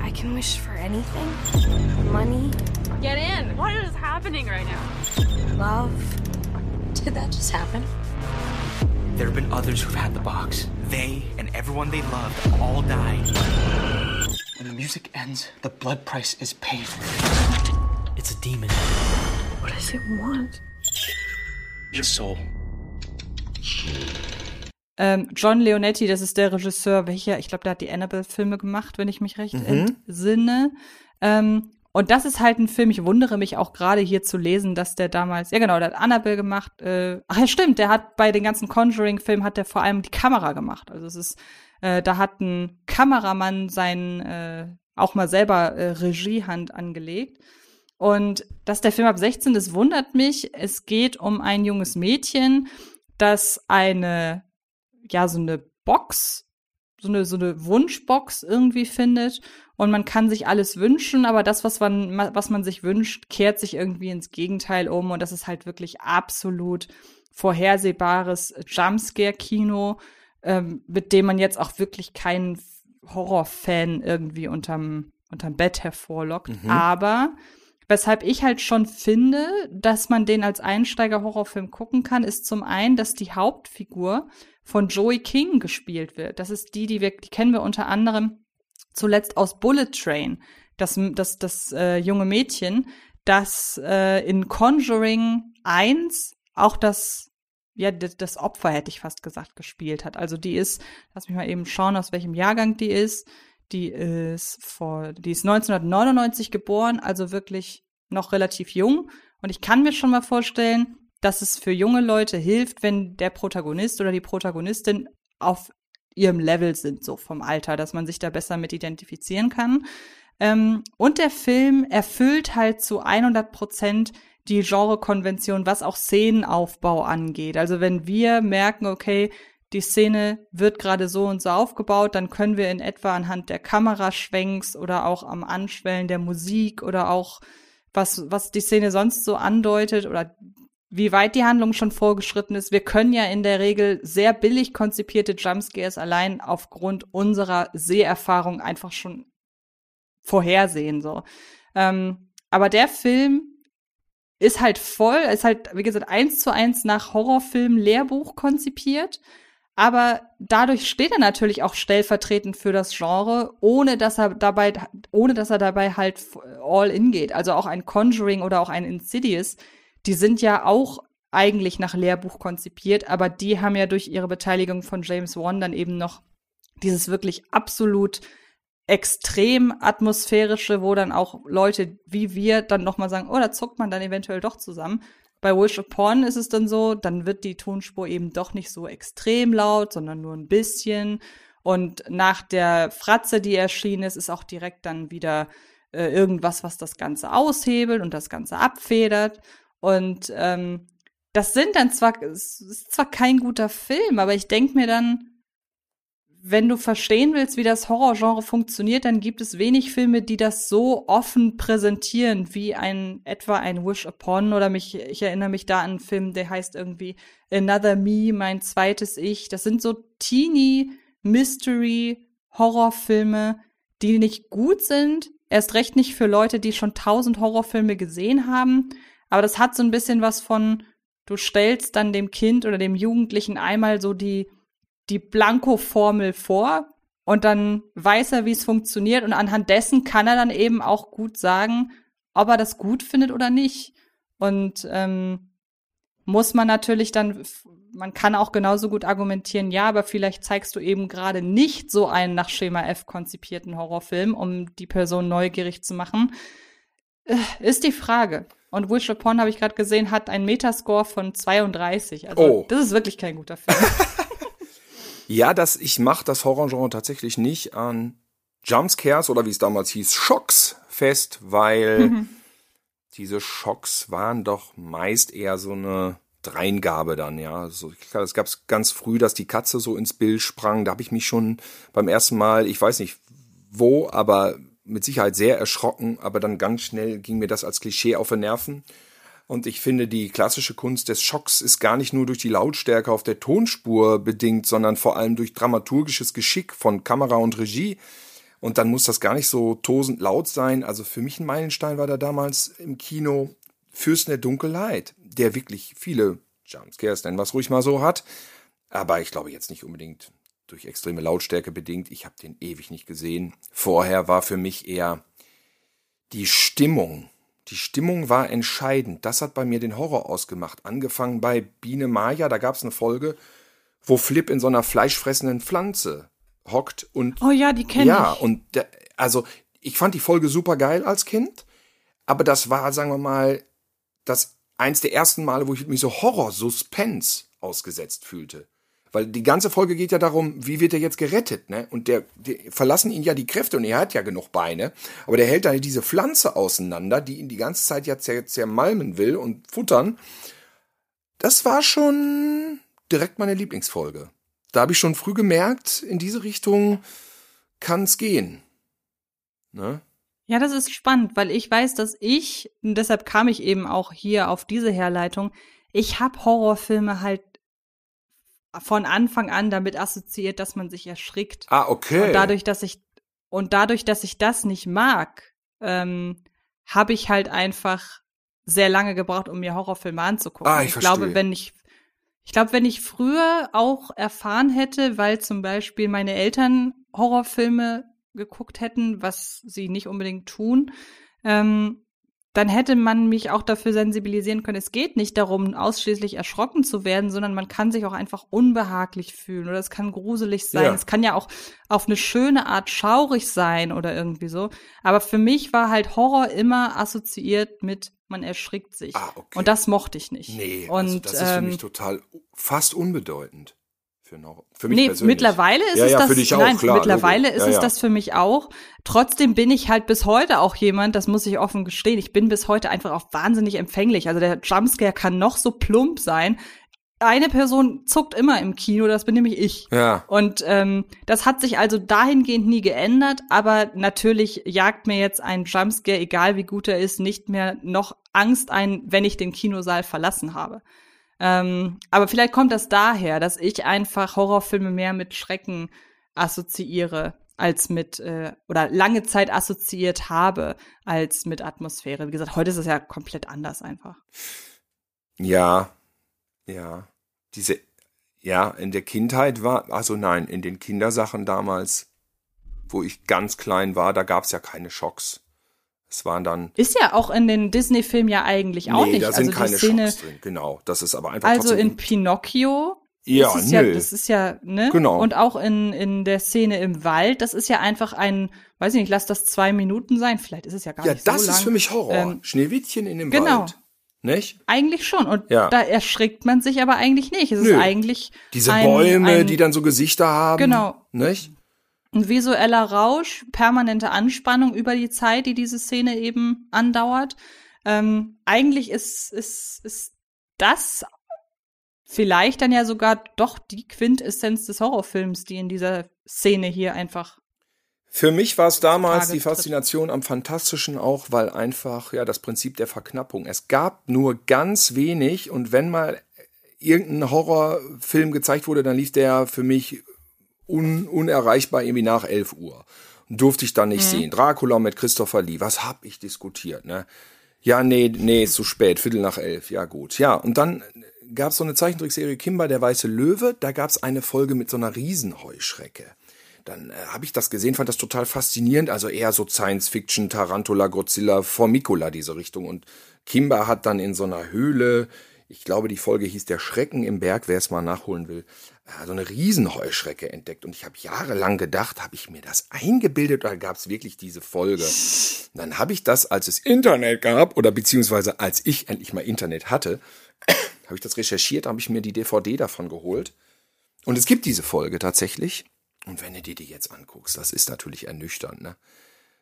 I can wish for anything money, Get in. What is happening right now? love. Did that just happen? There have been others who've had the box. They and everyone they loved all died. When the music ends, the blood price is paid. It's a demon. What does it want? Your soul. Ähm, John Leonetti, das ist der Regisseur, welcher, ich glaube, der hat die Annabelle-Filme gemacht, wenn ich mich recht Mhm. entsinne. Ähm, und das ist halt ein Film, ich wundere mich auch gerade hier zu lesen, dass der damals, ja genau, der hat Annabelle gemacht. Äh, ach ja, stimmt, der hat bei den ganzen Conjuring-Filmen hat der vor allem die Kamera gemacht. Also es ist, äh, da hat ein Kameramann sein, äh, auch mal selber äh, Regiehand angelegt. Und dass der Film ab 16 ist, wundert mich. Es geht um ein junges Mädchen, das eine, ja, so eine Box, so eine, so eine Wunschbox irgendwie findet. Und man kann sich alles wünschen, aber das, was man, was man sich wünscht, kehrt sich irgendwie ins Gegenteil um. Und das ist halt wirklich absolut vorhersehbares Jumpscare-Kino, ähm, mit dem man jetzt auch wirklich keinen Horrorfan irgendwie unterm, unterm Bett hervorlockt. Mhm. Aber Weshalb ich halt schon finde, dass man den als Einsteiger-Horrorfilm gucken kann, ist zum einen, dass die Hauptfigur von Joey King gespielt wird. Das ist die, die wir, die kennen wir unter anderem zuletzt aus Bullet Train. Das, das, das äh, junge Mädchen, das äh, in Conjuring 1 auch das, ja, das Opfer, hätte ich fast gesagt, gespielt hat. Also die ist, lass mich mal eben schauen, aus welchem Jahrgang die ist. Die ist vor, die ist 1999 geboren, also wirklich noch relativ jung. Und ich kann mir schon mal vorstellen, dass es für junge Leute hilft, wenn der Protagonist oder die Protagonistin auf ihrem Level sind, so vom Alter, dass man sich da besser mit identifizieren kann. Ähm, und der Film erfüllt halt zu 100 Prozent die Genrekonvention, was auch Szenenaufbau angeht. Also wenn wir merken, okay, die Szene wird gerade so und so aufgebaut, dann können wir in etwa anhand der Kameraschwenks oder auch am Anschwellen der Musik oder auch was, was die Szene sonst so andeutet oder wie weit die Handlung schon vorgeschritten ist. Wir können ja in der Regel sehr billig konzipierte Jumpscares allein aufgrund unserer Seherfahrung einfach schon vorhersehen, so. Ähm, aber der Film ist halt voll, ist halt, wie gesagt, eins zu eins nach Horrorfilm-Lehrbuch konzipiert aber dadurch steht er natürlich auch stellvertretend für das Genre, ohne dass er dabei, ohne dass er dabei halt all in geht. Also auch ein Conjuring oder auch ein Insidious, die sind ja auch eigentlich nach Lehrbuch konzipiert, aber die haben ja durch ihre Beteiligung von James Wan dann eben noch dieses wirklich absolut extrem atmosphärische, wo dann auch Leute wie wir dann noch mal sagen, oh, da zuckt man dann eventuell doch zusammen. Bei Wish Upon ist es dann so, dann wird die Tonspur eben doch nicht so extrem laut, sondern nur ein bisschen. Und nach der Fratze, die erschienen ist, ist auch direkt dann wieder äh, irgendwas, was das Ganze aushebelt und das Ganze abfedert. Und ähm, das sind dann zwar, ist zwar kein guter Film, aber ich denke mir dann, wenn du verstehen willst, wie das Horrorgenre funktioniert, dann gibt es wenig Filme, die das so offen präsentieren, wie ein etwa ein Wish Upon oder mich, ich erinnere mich da an einen Film, der heißt irgendwie Another Me, mein zweites Ich. Das sind so teeny Mystery Horrorfilme, die nicht gut sind, erst recht nicht für Leute, die schon tausend Horrorfilme gesehen haben, aber das hat so ein bisschen was von, du stellst dann dem Kind oder dem Jugendlichen einmal so die die Blanko-Formel vor und dann weiß er, wie es funktioniert und anhand dessen kann er dann eben auch gut sagen, ob er das gut findet oder nicht. Und ähm, muss man natürlich dann, man kann auch genauso gut argumentieren, ja, aber vielleicht zeigst du eben gerade nicht so einen nach Schema F konzipierten Horrorfilm, um die Person neugierig zu machen. Äh, ist die Frage. Und Wish Upon, habe ich gerade gesehen, hat einen Metascore von 32. Also oh. das ist wirklich kein guter Film. (laughs) Ja, das, ich mache das Horrorgenre tatsächlich nicht an Jumpscares oder wie es damals hieß, Schocks fest, weil mhm. diese Schocks waren doch meist eher so eine Dreingabe dann, ja. So, es gab ganz früh, dass die Katze so ins Bild sprang. Da habe ich mich schon beim ersten Mal, ich weiß nicht wo, aber mit Sicherheit sehr erschrocken, aber dann ganz schnell ging mir das als Klischee auf den Nerven. Und ich finde, die klassische Kunst des Schocks ist gar nicht nur durch die Lautstärke auf der Tonspur bedingt, sondern vor allem durch dramaturgisches Geschick von Kamera und Regie. Und dann muss das gar nicht so tosend laut sein. Also für mich ein Meilenstein war da damals im Kino Fürsten der Dunkelheit, der wirklich viele Jumpscares, nennen es ruhig mal so, hat. Aber ich glaube jetzt nicht unbedingt durch extreme Lautstärke bedingt. Ich habe den ewig nicht gesehen. Vorher war für mich eher die Stimmung die Stimmung war entscheidend. Das hat bei mir den Horror ausgemacht. Angefangen bei Biene Maya, da gab es eine Folge, wo Flip in so einer fleischfressenden Pflanze hockt und. Oh ja, die kenne ja, ich. Ja, und der, also ich fand die Folge super geil als Kind, aber das war, sagen wir mal, das eins der ersten Male, wo ich mich so Horror-Suspense ausgesetzt fühlte. Weil die ganze Folge geht ja darum, wie wird er jetzt gerettet, ne? Und der, die verlassen ihn ja die Kräfte und er hat ja genug Beine. Aber der hält da diese Pflanze auseinander, die ihn die ganze Zeit ja zer zermalmen will und futtern. Das war schon direkt meine Lieblingsfolge. Da habe ich schon früh gemerkt, in diese Richtung kann's gehen. Ne? Ja, das ist spannend, weil ich weiß, dass ich, und deshalb kam ich eben auch hier auf diese Herleitung, ich habe Horrorfilme halt von Anfang an damit assoziiert, dass man sich erschrickt. Ah, okay. Und dadurch, dass ich und dadurch, dass ich das nicht mag, ähm, habe ich halt einfach sehr lange gebraucht, um mir Horrorfilme anzugucken. Ah, ich, ich glaube, wenn ich ich glaube, wenn ich früher auch erfahren hätte, weil zum Beispiel meine Eltern Horrorfilme geguckt hätten, was sie nicht unbedingt tun, ähm, dann hätte man mich auch dafür sensibilisieren können. Es geht nicht darum, ausschließlich erschrocken zu werden, sondern man kann sich auch einfach unbehaglich fühlen oder es kann gruselig sein. Ja. Es kann ja auch auf eine schöne Art schaurig sein oder irgendwie so. Aber für mich war halt Horror immer assoziiert mit man erschrickt sich. Ah, okay. Und das mochte ich nicht. Nee, und, also das ist für ähm, mich total fast unbedeutend. Für, Horror. für mich nee, persönlich. mittlerweile ist ja, es ja, das. Für dich auch, nein, klar, mittlerweile Logo. ist ja, es das für mich auch. Trotzdem bin ich halt bis heute auch jemand, das muss ich offen gestehen, ich bin bis heute einfach auch wahnsinnig empfänglich. Also der Jumpscare kann noch so plump sein. Eine Person zuckt immer im Kino, das bin nämlich ich. Ja. Und ähm, das hat sich also dahingehend nie geändert, aber natürlich jagt mir jetzt ein Jumpscare, egal wie gut er ist, nicht mehr noch Angst ein, wenn ich den Kinosaal verlassen habe. Ähm, aber vielleicht kommt das daher, dass ich einfach Horrorfilme mehr mit Schrecken assoziiere als mit äh, oder lange Zeit assoziiert habe als mit Atmosphäre. Wie gesagt, heute ist es ja komplett anders einfach. Ja, ja. Diese, ja, in der Kindheit war, also nein, in den Kindersachen damals, wo ich ganz klein war, da gab's ja keine Schocks. Es waren dann. Ist ja auch in den Disney-Filmen ja eigentlich auch nee, nicht. da sind also keine Szene, Schocks drin, genau. Das ist aber einfach Also in Pinocchio Ja, ist es ja, das ist ja, ne? Genau. Und auch in, in der Szene im Wald, das ist ja einfach ein, weiß ich nicht, lass das zwei Minuten sein, vielleicht ist es ja gar Ja, nicht so das lang. ist für mich Horror. Ähm, Schneewittchen in dem genau. Wald. Nicht? Eigentlich schon. Und Ja. da erschrickt man sich aber eigentlich nicht. Es Nö. ist eigentlich Diese ein, Bäume, ein, die dann so Gesichter haben. Genau. Nicht? Ein visueller Rausch, permanente Anspannung über die Zeit, die diese Szene eben andauert. Ähm, eigentlich ist, ist, ist das vielleicht dann ja sogar doch die Quintessenz des Horrorfilms, die in dieser Szene hier einfach Für mich war es damals Tage die tritt. Faszination am Fantastischen auch, weil einfach ja das Prinzip der Verknappung. Es gab nur ganz wenig und wenn mal irgendein Horrorfilm gezeigt wurde, dann lief der für mich un unerreichbar irgendwie nach 11 Uhr. Durfte ich dann nicht sehen. Dracula mit Christopher Lee, was hab ich diskutiert, ne? Ja, nee, nee, ist zu spät, Viertel nach elf, ja gut. Ja, und dann gab's so eine Zeichentrickserie Kimba, der weiße Löwe, da gab's eine Folge mit so einer Riesenheuschrecke dann äh, habe ich das gesehen, fand das total faszinierend. Also eher so Science Fiction, Tarantula, Godzilla, Formicula, diese Richtung. Und Kimba hat dann in so einer Höhle, ich glaube, die Folge hieß Der Schrecken im Berg, wer es mal nachholen will, so eine Riesenheuschrecke entdeckt. Und ich habe jahrelang gedacht, habe ich mir das eingebildet oder gab es wirklich diese Folge? Dann habe ich das, als es Internet gab, oder beziehungsweise als ich endlich mal Internet hatte, (coughs) habe ich das recherchiert, habe ich mir die DVD davon geholt. Und es gibt diese Folge tatsächlich. Und wenn du dir die jetzt anguckst, das ist natürlich ernüchternd, ne?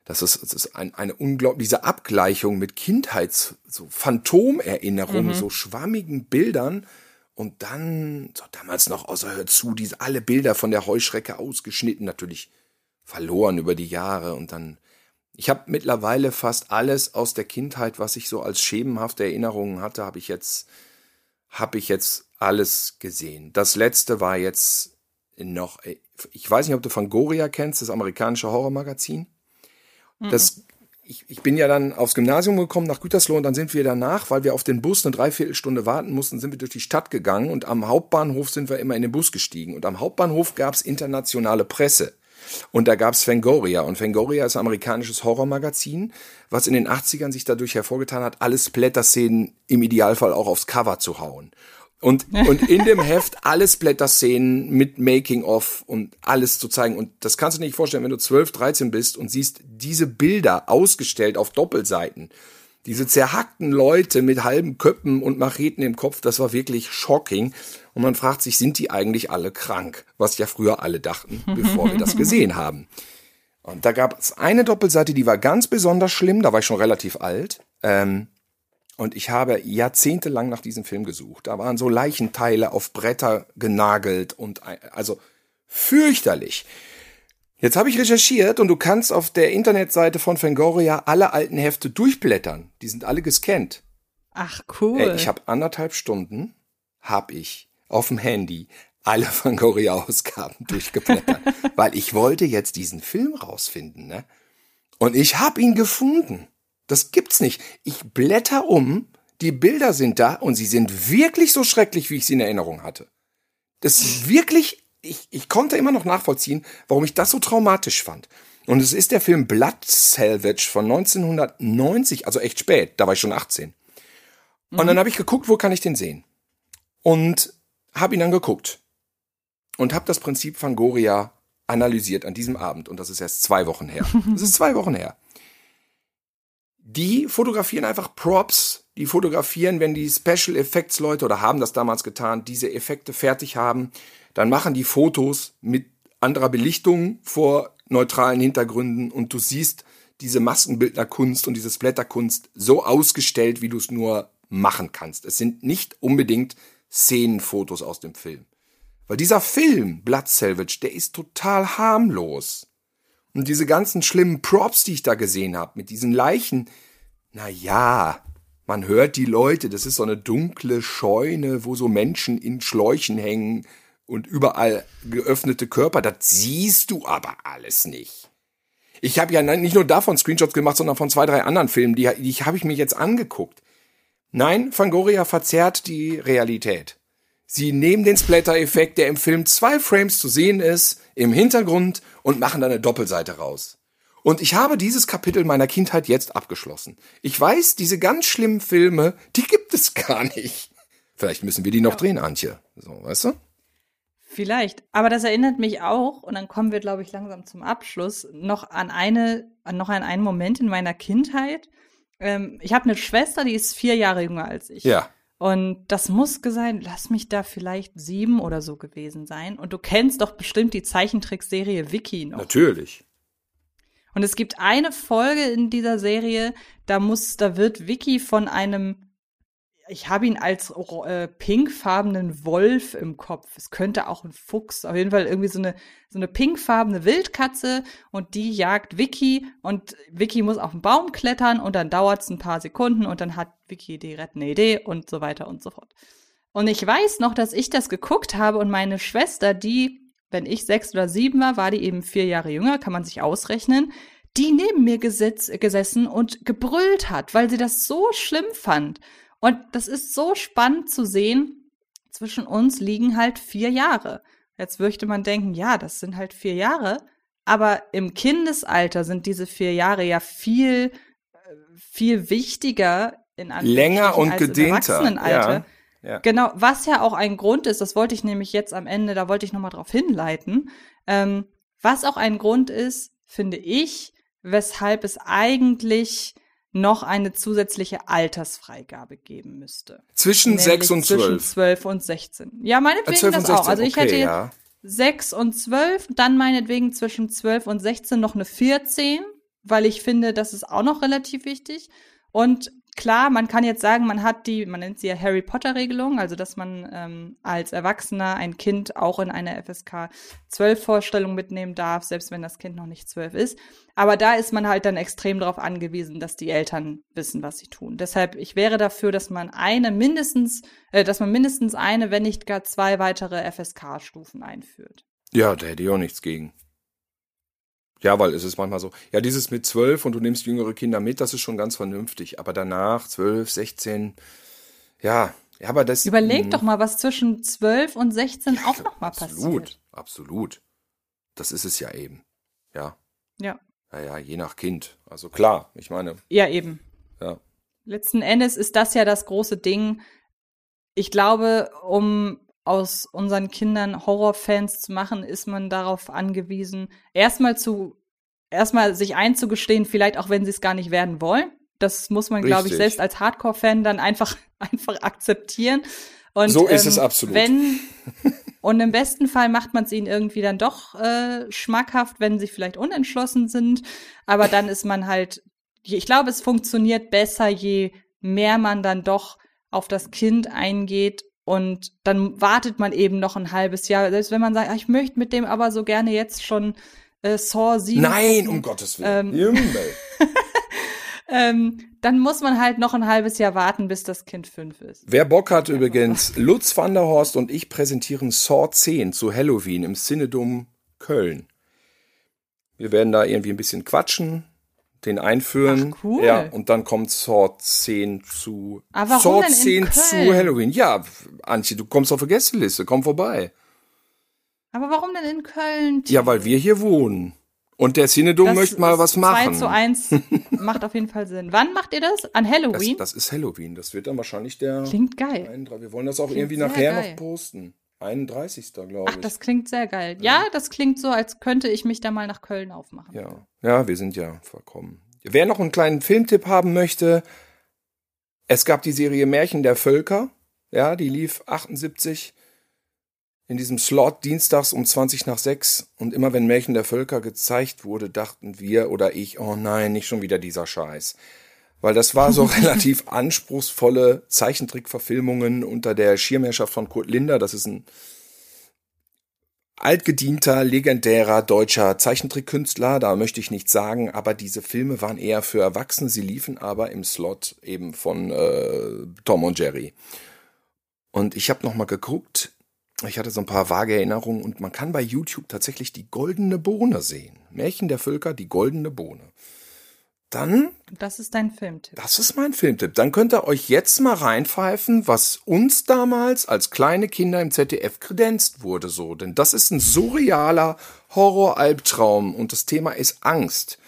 Das ist, das ist ein, eine unglaubliche, diese Abgleichung mit Kindheits, so Phantomerinnerungen, so schwammigen Bildern und dann, so damals noch außer Hör zu, diese alle Bilder von der Heuschrecke ausgeschnitten, natürlich verloren über die Jahre und dann, ich habe mittlerweile fast alles aus der Kindheit, was ich so als schemenhafte Erinnerungen hatte, habe ich jetzt, habe ich jetzt alles gesehen. Das letzte war jetzt noch, ich weiß nicht, ob du Fangoria kennst, das amerikanische Horrormagazin. Das, ich, ich bin ja dann aufs Gymnasium gekommen nach Gütersloh und dann sind wir danach, weil wir auf den Bus eine Dreiviertelstunde warten mussten, sind wir durch die Stadt gegangen und am Hauptbahnhof sind wir immer in den Bus gestiegen. Und am Hauptbahnhof gab's internationale Presse. Und da gab's Fangoria. Und Fangoria ist ein amerikanisches Horrormagazin, was in den 80ern sich dadurch hervorgetan hat, alle Splatter-Szenen im Idealfall auch aufs Cover zu hauen. Und, (laughs) und in dem Heft alle Splatter-Szenen mit Making-of und alles zu zeigen. Und das kannst du dir nicht vorstellen, wenn du 12, 13 bist und siehst diese Bilder ausgestellt auf Doppelseiten. Diese zerhackten Leute mit halben Köppen und Macheten im Kopf, das war wirklich shocking. Und man fragt sich, sind die eigentlich alle krank? Was ja früher alle dachten, bevor wir das (laughs) gesehen haben. Und da gab es eine Doppelseite, die war ganz besonders schlimm, da war ich schon relativ alt. Ähm, und ich habe jahrzehntelang nach diesem Film gesucht. Da waren so Leichenteile auf Bretter genagelt und also fürchterlich. Jetzt habe ich recherchiert und du kannst auf der Internetseite von Fangoria alle alten Hefte durchblättern. Die sind alle gescannt. Ach cool. Ey, ich habe anderthalb Stunden, hab ich auf dem Handy alle (laughs) Fangoria-Ausgaben durchgeblättert, (laughs) weil ich wollte jetzt diesen Film rausfinden, ne? Und ich hab ihn gefunden. Das gibt's nicht. Ich blätter um, die Bilder sind da und sie sind wirklich so schrecklich, wie ich sie in Erinnerung hatte. Das ist wirklich ich, ich konnte immer noch nachvollziehen, warum ich das so traumatisch fand. Und es ist der Film Blood Salvage von 1990, also echt spät, da war ich schon 18. Mhm. Und dann habe ich geguckt, wo kann ich den sehen? Und habe ihn dann geguckt. Und habe das Prinzip von Goria analysiert an diesem Abend. Und das ist erst zwei Wochen her. (laughs) Das ist zwei Wochen her. Die fotografieren einfach Props. Die fotografieren, wenn die Special Effects Leute oder haben das damals getan, diese Effekte fertig haben dann machen die Fotos mit anderer Belichtung vor neutralen Hintergründen und du siehst diese Maskenbildnerkunst und diese Splatterkunst so ausgestellt, wie du es nur machen kannst. Es sind nicht unbedingt Szenenfotos aus dem Film. Weil dieser Film, Blood Salvage, der ist total harmlos. Und diese ganzen schlimmen Props, die ich da gesehen habe, mit diesen Leichen, na ja, man hört die Leute, das ist so eine dunkle Scheune, wo so Menschen in Schläuchen hängen und überall geöffnete Körper, das siehst du aber alles nicht. Ich habe ja nicht nur davon Screenshots gemacht, sondern von zwei, drei anderen Filmen, die, die habe ich mir jetzt angeguckt. Nein, Fangoria verzerrt die Realität. Sie nehmen den Splatter-Effekt, der im Film zwei Frames zu sehen ist, im Hintergrund und machen da eine Doppelseite raus. Und ich habe dieses Kapitel meiner Kindheit jetzt abgeschlossen. Ich weiß, diese ganz schlimmen Filme, die gibt es (laughs) gar nicht. Vielleicht müssen wir die noch ja. drehen, Antje. So, weißt du? Vielleicht. Aber das erinnert mich auch, und dann kommen wir, glaube ich, langsam zum Abschluss, noch an eine, noch an einen Moment in meiner Kindheit. Ähm, ich habe eine Schwester, die ist vier Jahre jünger als ich. Ja. Und das muss sein, lass mich da vielleicht sieben oder so gewesen sein. Und du kennst doch bestimmt die Zeichentrickserie Vicky noch. Natürlich. Und es gibt eine Folge in dieser Serie, da muss, da wird Vicky von einem ich habe ihn als äh, pinkfarbenen Wolf im Kopf. Es könnte auch ein Fuchs, auf jeden Fall irgendwie so eine so eine pinkfarbene Wildkatze und die jagt Vicky und Vicky muss auf den Baum klettern und dann dauert es ein paar Sekunden und dann hat Vicky die rettende Idee und so weiter und so fort. Und ich weiß noch, dass ich das geguckt habe und meine Schwester, die, wenn ich sechs oder sieben war, war die eben vier Jahre jünger, kann man sich ausrechnen, die neben mir gesetz, gesessen und gebrüllt hat, weil sie das so schlimm fand. Und das ist so spannend zu sehen. Zwischen uns liegen halt vier Jahre. Jetzt möchte man denken, ja, das sind halt vier Jahre. Aber im Kindesalter sind diese vier Jahre ja viel, viel wichtiger in Länger und als gedehnter. Erwachsenenalter. Ja, ja. Genau, was ja auch ein Grund ist, das wollte ich nämlich jetzt am Ende, da wollte ich nochmal drauf hinleiten, ähm, was auch ein Grund ist, finde ich, weshalb es eigentlich noch eine zusätzliche Altersfreigabe geben müsste. Zwischen 6 und 12. Zwischen 12 und 16. Ja, meinetwegen das auch. Also ich okay, hätte ja. 6 und 12, dann meinetwegen zwischen 12 und 16 noch eine 14, weil ich finde, das ist auch noch relativ wichtig. Und klar, man kann jetzt sagen, man hat die, man nennt sie ja Harry Potter-Regelung, also dass man ähm, als Erwachsener ein Kind auch in eine FSK 12-Vorstellung mitnehmen darf, selbst wenn das Kind noch nicht 12 ist. Aber da ist man halt dann extrem darauf angewiesen, dass die Eltern wissen, was sie tun. Deshalb, ich wäre dafür, dass man eine mindestens, äh, dass man mindestens eine, wenn nicht gar zwei weitere FSK-Stufen einführt. Ja, da hätte ich auch nichts gegen. Ja, weil es ist manchmal so, ja, dieses mit zwölf und du nimmst jüngere Kinder mit, das ist schon ganz vernünftig. Aber danach, zwölf, sechzehn, ja, ja, aber das. Überleg mh. doch mal, was zwischen zwölf und sechzehn auch noch mal absolut, passiert. Absolut, absolut. Das ist es ja eben. Ja. Ja. Ja, ja, je nach Kind. Also klar, ich meine. Ja, eben. Ja. Letzten Endes ist das ja das große Ding. Ich glaube, um aus unseren Kindern Horrorfans zu machen, ist man darauf angewiesen, erstmal zu, erstmal sich einzugestehen, vielleicht auch wenn sie es gar nicht werden wollen. Das muss man, glaube ich, selbst als Hardcore-Fan dann einfach, (laughs) einfach akzeptieren. Und, So ist ähm, es absolut. Wenn, und im besten Fall macht man es ihnen irgendwie dann doch äh, schmackhaft, wenn sie vielleicht unentschlossen sind. Aber dann ist man halt, ich glaube, es funktioniert besser, je mehr man dann doch auf das Kind eingeht. Und dann wartet man eben noch ein halbes Jahr. Selbst wenn man sagt, ah, ich möchte mit dem aber so gerne jetzt schon äh, Saw 7 Nein, um Gottes Willen. Ähm, (laughs) ähm, dann muss man halt noch ein halbes Jahr warten, bis das Kind fünf ist. Wer Bock hat übrigens, Lutz van der Horst und ich präsentieren Saw 10 zu Halloween im Cinedom Köln. Wir werden da irgendwie ein bisschen quatschen, den einführen. Ach, cool. Ja, und dann kommt Saw 10 zu Aber warum Saw denn in 10 Köln? zu Halloween. Ja, Antje, du kommst auf die Gästeliste, komm vorbei. Aber warum denn in Köln? Ja, weil wir hier wohnen. Und der Cinedom Das möchte mal was machen. 2 zu 1 (laughs) macht auf jeden Fall Sinn. Wann macht ihr das? An Das, Halloween? das ist Halloween. Das wird dann wahrscheinlich der. Klingt geil. 31. Wir wollen das auch Klingt irgendwie nachher geil. noch posten. 31. glaube Ach, ich. das klingt sehr geil. Ja, das klingt so, als könnte ich mich da mal nach Köln aufmachen. Ja, ja, wir sind ja verkommen. Wer noch einen kleinen Filmtipp haben möchte, es gab die Serie Märchen der Völker. Ja, die lief 78 in diesem Slot dienstags um 20 nach 6. Und immer wenn Märchen der Völker gezeigt wurde, dachten wir oder ich, oh nein, nicht schon wieder dieser Scheiß. Weil das war so (laughs) relativ anspruchsvolle Zeichentrickverfilmungen unter der Schirmherrschaft von Kurt Linder. Das ist ein altgedienter, legendärer deutscher Zeichentrickkünstler, da möchte ich nichts sagen, aber diese Filme waren eher für Erwachsene, sie liefen aber im Slot eben von äh, Tom und Jerry. Und ich habe noch mal geguckt, ich hatte so ein paar vage Erinnerungen und man kann bei YouTube tatsächlich die goldene Bohne sehen. Märchen der Völker, die goldene Bohne. Dann Das ist dein Filmtipp. das ist mein Filmtipp. Dann könnt ihr euch jetzt mal reinpfeifen, was uns damals als kleine Kinder im ZDF kredenzt wurde, so. Denn das ist ein surrealer Horror-Albtraum und das Thema ist Angst.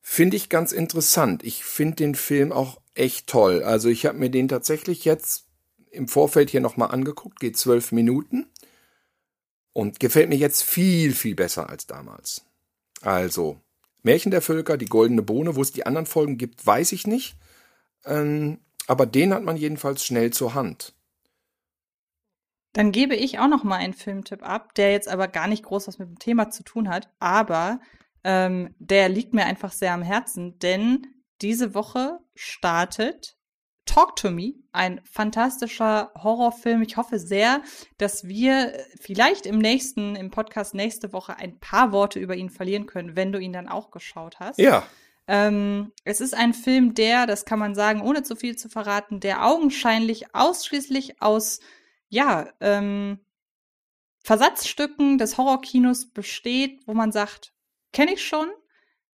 Finde ich ganz interessant. Ich finde den Film auch echt toll. Also ich habe mir den tatsächlich jetzt im Vorfeld hier nochmal angeguckt, geht zwölf Minuten und gefällt mir jetzt viel, viel besser als damals. Also, Märchen der Völker, die goldene Bohne, wo es die anderen Folgen gibt, weiß ich nicht. Ähm, aber den hat man jedenfalls schnell zur Hand. Dann gebe ich auch noch mal einen Filmtipp ab, der jetzt aber gar nicht groß was mit dem Thema zu tun hat, aber ähm, der liegt mir einfach sehr am Herzen, denn diese Woche startet Talk to Me, ein fantastischer Horrorfilm. Ich hoffe sehr, dass wir vielleicht im nächsten, im Podcast nächste Woche ein paar Worte über ihn verlieren können, wenn du ihn dann auch geschaut hast. Ja, Ähm, es ist ein Film, der, das kann man sagen, ohne zu viel zu verraten, der augenscheinlich ausschließlich aus, ja, ähm, Versatzstücken des Horrorkinos besteht, wo man sagt, kenne ich schon,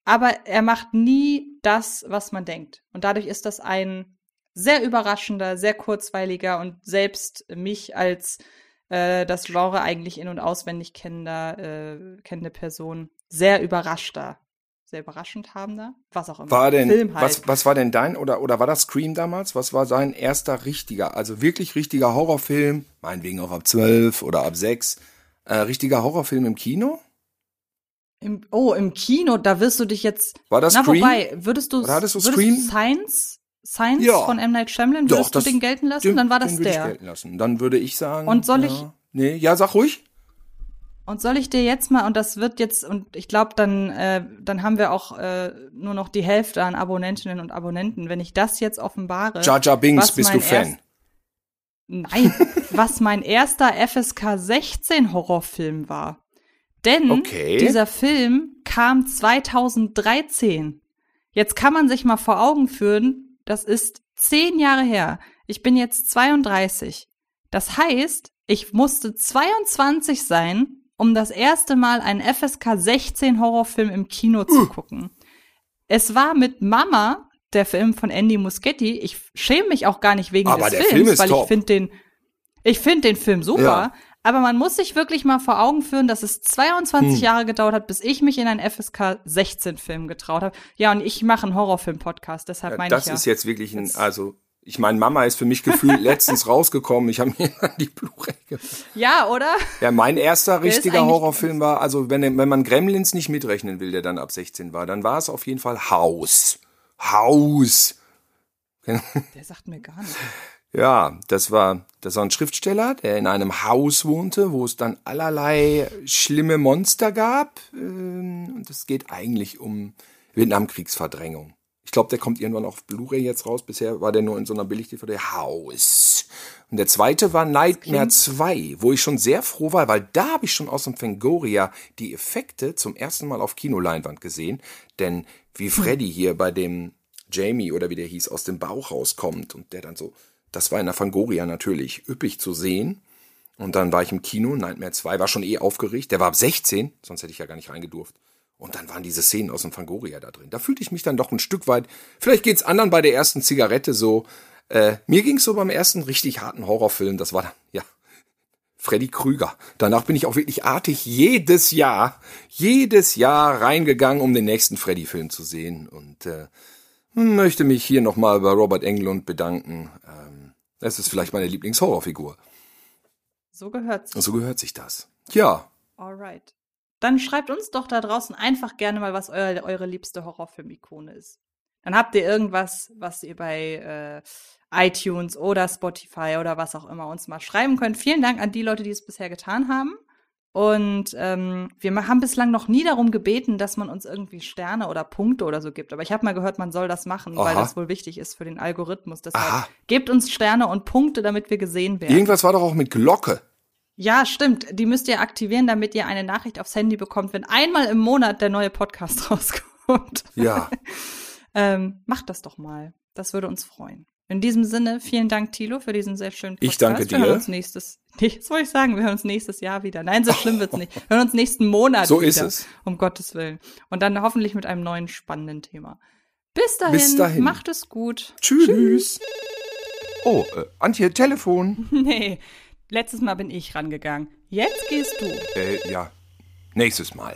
aber er macht nie das, was man denkt. Und dadurch ist das ein sehr überraschender, sehr kurzweiliger und selbst mich als äh, das Genre eigentlich in- und auswendig kennender, äh, kennende Person sehr überraschter, sehr überraschend habender, was auch immer. war denn, Film halt. was, was war denn dein, oder, oder war das Scream damals? Was war sein erster richtiger, also wirklich richtiger Horrorfilm? Meinetwegen auch ab 12 oder ab 6. Äh, richtiger Horrorfilm im Kino? Im, oh, im Kino, da wirst du dich jetzt. War das Na, Scream? wobei, würdest du, Oder hattest du Scream? Science, Science Ja. von M. Night Shyamalan, würdest du den gelten lassen? den- dann war das den der. Ich gelten lassen. Dann würde ich sagen. Und soll ja. ich- Nee, ja, sag ruhig. Und soll ich dir jetzt mal, und das wird jetzt, und ich glaube, dann, äh, dann haben wir auch äh, nur noch die Hälfte an Abonnentinnen und Abonnenten, wenn ich das jetzt offenbare. Binks, was bist du Fan? Nein, (laughs) was mein erster FSK 16 Horrorfilm war. Denn Okay. dieser Film kam 2013. Jetzt kann man sich mal vor Augen führen, das ist zehn Jahre her. Ich bin jetzt 32. Das heißt, ich musste 22 sein, um das erste Mal einen FSK 16 Horrorfilm im Kino zu gucken. Es war mit Mama der Film von Andy Muschietti. Ich schäme mich auch gar nicht wegen Aber des der Films, Film weil top. ich finde den, ich finde den Film super. Ja. Aber man muss sich wirklich mal vor Augen führen, dass es 22 Hm. Jahre gedauert hat, bis ich mich in einen FSK 16 Film getraut habe. Ja, und ich mache einen Horrorfilm-Podcast, deshalb Ja, meine das ich ja. ist jetzt wirklich ein, also, ich meine, Mama ist für mich gefühlt (laughs) letztens rausgekommen. Ich habe mir dann (laughs) die Blu-ray ja, oder? Ja, mein erster richtiger Horrorfilm war, also wenn, wenn man Gremlins nicht mitrechnen will, der dann ab 16 war, dann war es auf jeden Fall Haus. Haus. Der sagt mir gar nichts. Ja, das war, das war ein Schriftsteller, der in einem Haus wohnte, wo es dann allerlei schlimme Monster gab. Ähm, Und es geht eigentlich um Vietnamkriegsverdrängung. Ich glaube, der kommt irgendwann auf Blu-ray jetzt raus. Bisher war der nur in so einer Billig-DVD Haus. Und der zweite war Nightmare 2, wo ich schon sehr froh war, weil da habe ich schon aus dem Fangoria die Effekte zum ersten Mal auf Kinoleinwand gesehen. Denn wie Freddy hier bei dem Jamie oder wie der hieß, aus dem Bauch rauskommt und der dann so, das war in der Fangoria natürlich üppig zu sehen. Und dann war ich im Kino, Nightmare 2, war schon eh aufgeregt. Der war ab 16, sonst hätte ich ja gar nicht reingedurft. Und dann waren diese Szenen aus dem Fangoria da drin. Da fühlte ich mich dann doch ein Stück weit, vielleicht geht's anderen bei der ersten Zigarette so. Äh, mir ging's so beim ersten richtig harten Horrorfilm, das war dann, ja, Freddy Krüger. Danach bin ich auch wirklich artig jedes Jahr, jedes Jahr reingegangen, um den nächsten Freddy-Film zu sehen. Und äh, möchte mich hier nochmal bei Robert Englund bedanken. Ähm, es ist vielleicht meine Lieblingshorrorfigur. So gehört's. Und so gehört sich das. Ja, Alright. Dann schreibt uns doch da draußen einfach gerne mal, was euer, eure liebste Horrorfilm-Ikone ist. Dann habt ihr irgendwas, was ihr bei äh, iTunes oder Spotify oder was auch immer uns mal schreiben könnt. Vielen Dank an die Leute, die es bisher getan haben. Und ähm, wir haben bislang noch nie darum gebeten, dass man uns irgendwie Sterne oder Punkte oder so gibt. Aber ich habe mal gehört, man soll das machen, weil Aha. das wohl wichtig ist für den Algorithmus. Deshalb Aha. gebt uns Sterne und Punkte, damit wir gesehen werden. irgendwas war doch auch mit Glocke. Ja, stimmt. Die müsst ihr aktivieren, damit ihr eine Nachricht aufs Handy bekommt, wenn einmal im Monat der neue Podcast (laughs) rauskommt. Ja. (laughs) ähm, macht das doch mal. Das würde uns freuen. In diesem Sinne, vielen Dank, Thilo, für diesen sehr schönen Podcast. Ich danke Wir dir. hören uns nächstes, (laughs) das wollte ich sagen, wir hören uns nächstes Jahr wieder. Nein, so schlimm wird's nicht. Wir hören uns nächsten Monat So wieder. ist es. Um Gottes Willen. Und dann hoffentlich mit einem neuen spannenden Thema. Bis dahin, Bis dahin. macht es gut. Tschüss. Oh, äh, Antje, Telefon. (laughs) Nee, letztes Mal bin ich rangegangen. Jetzt gehst du. Äh, ja. Nächstes Mal.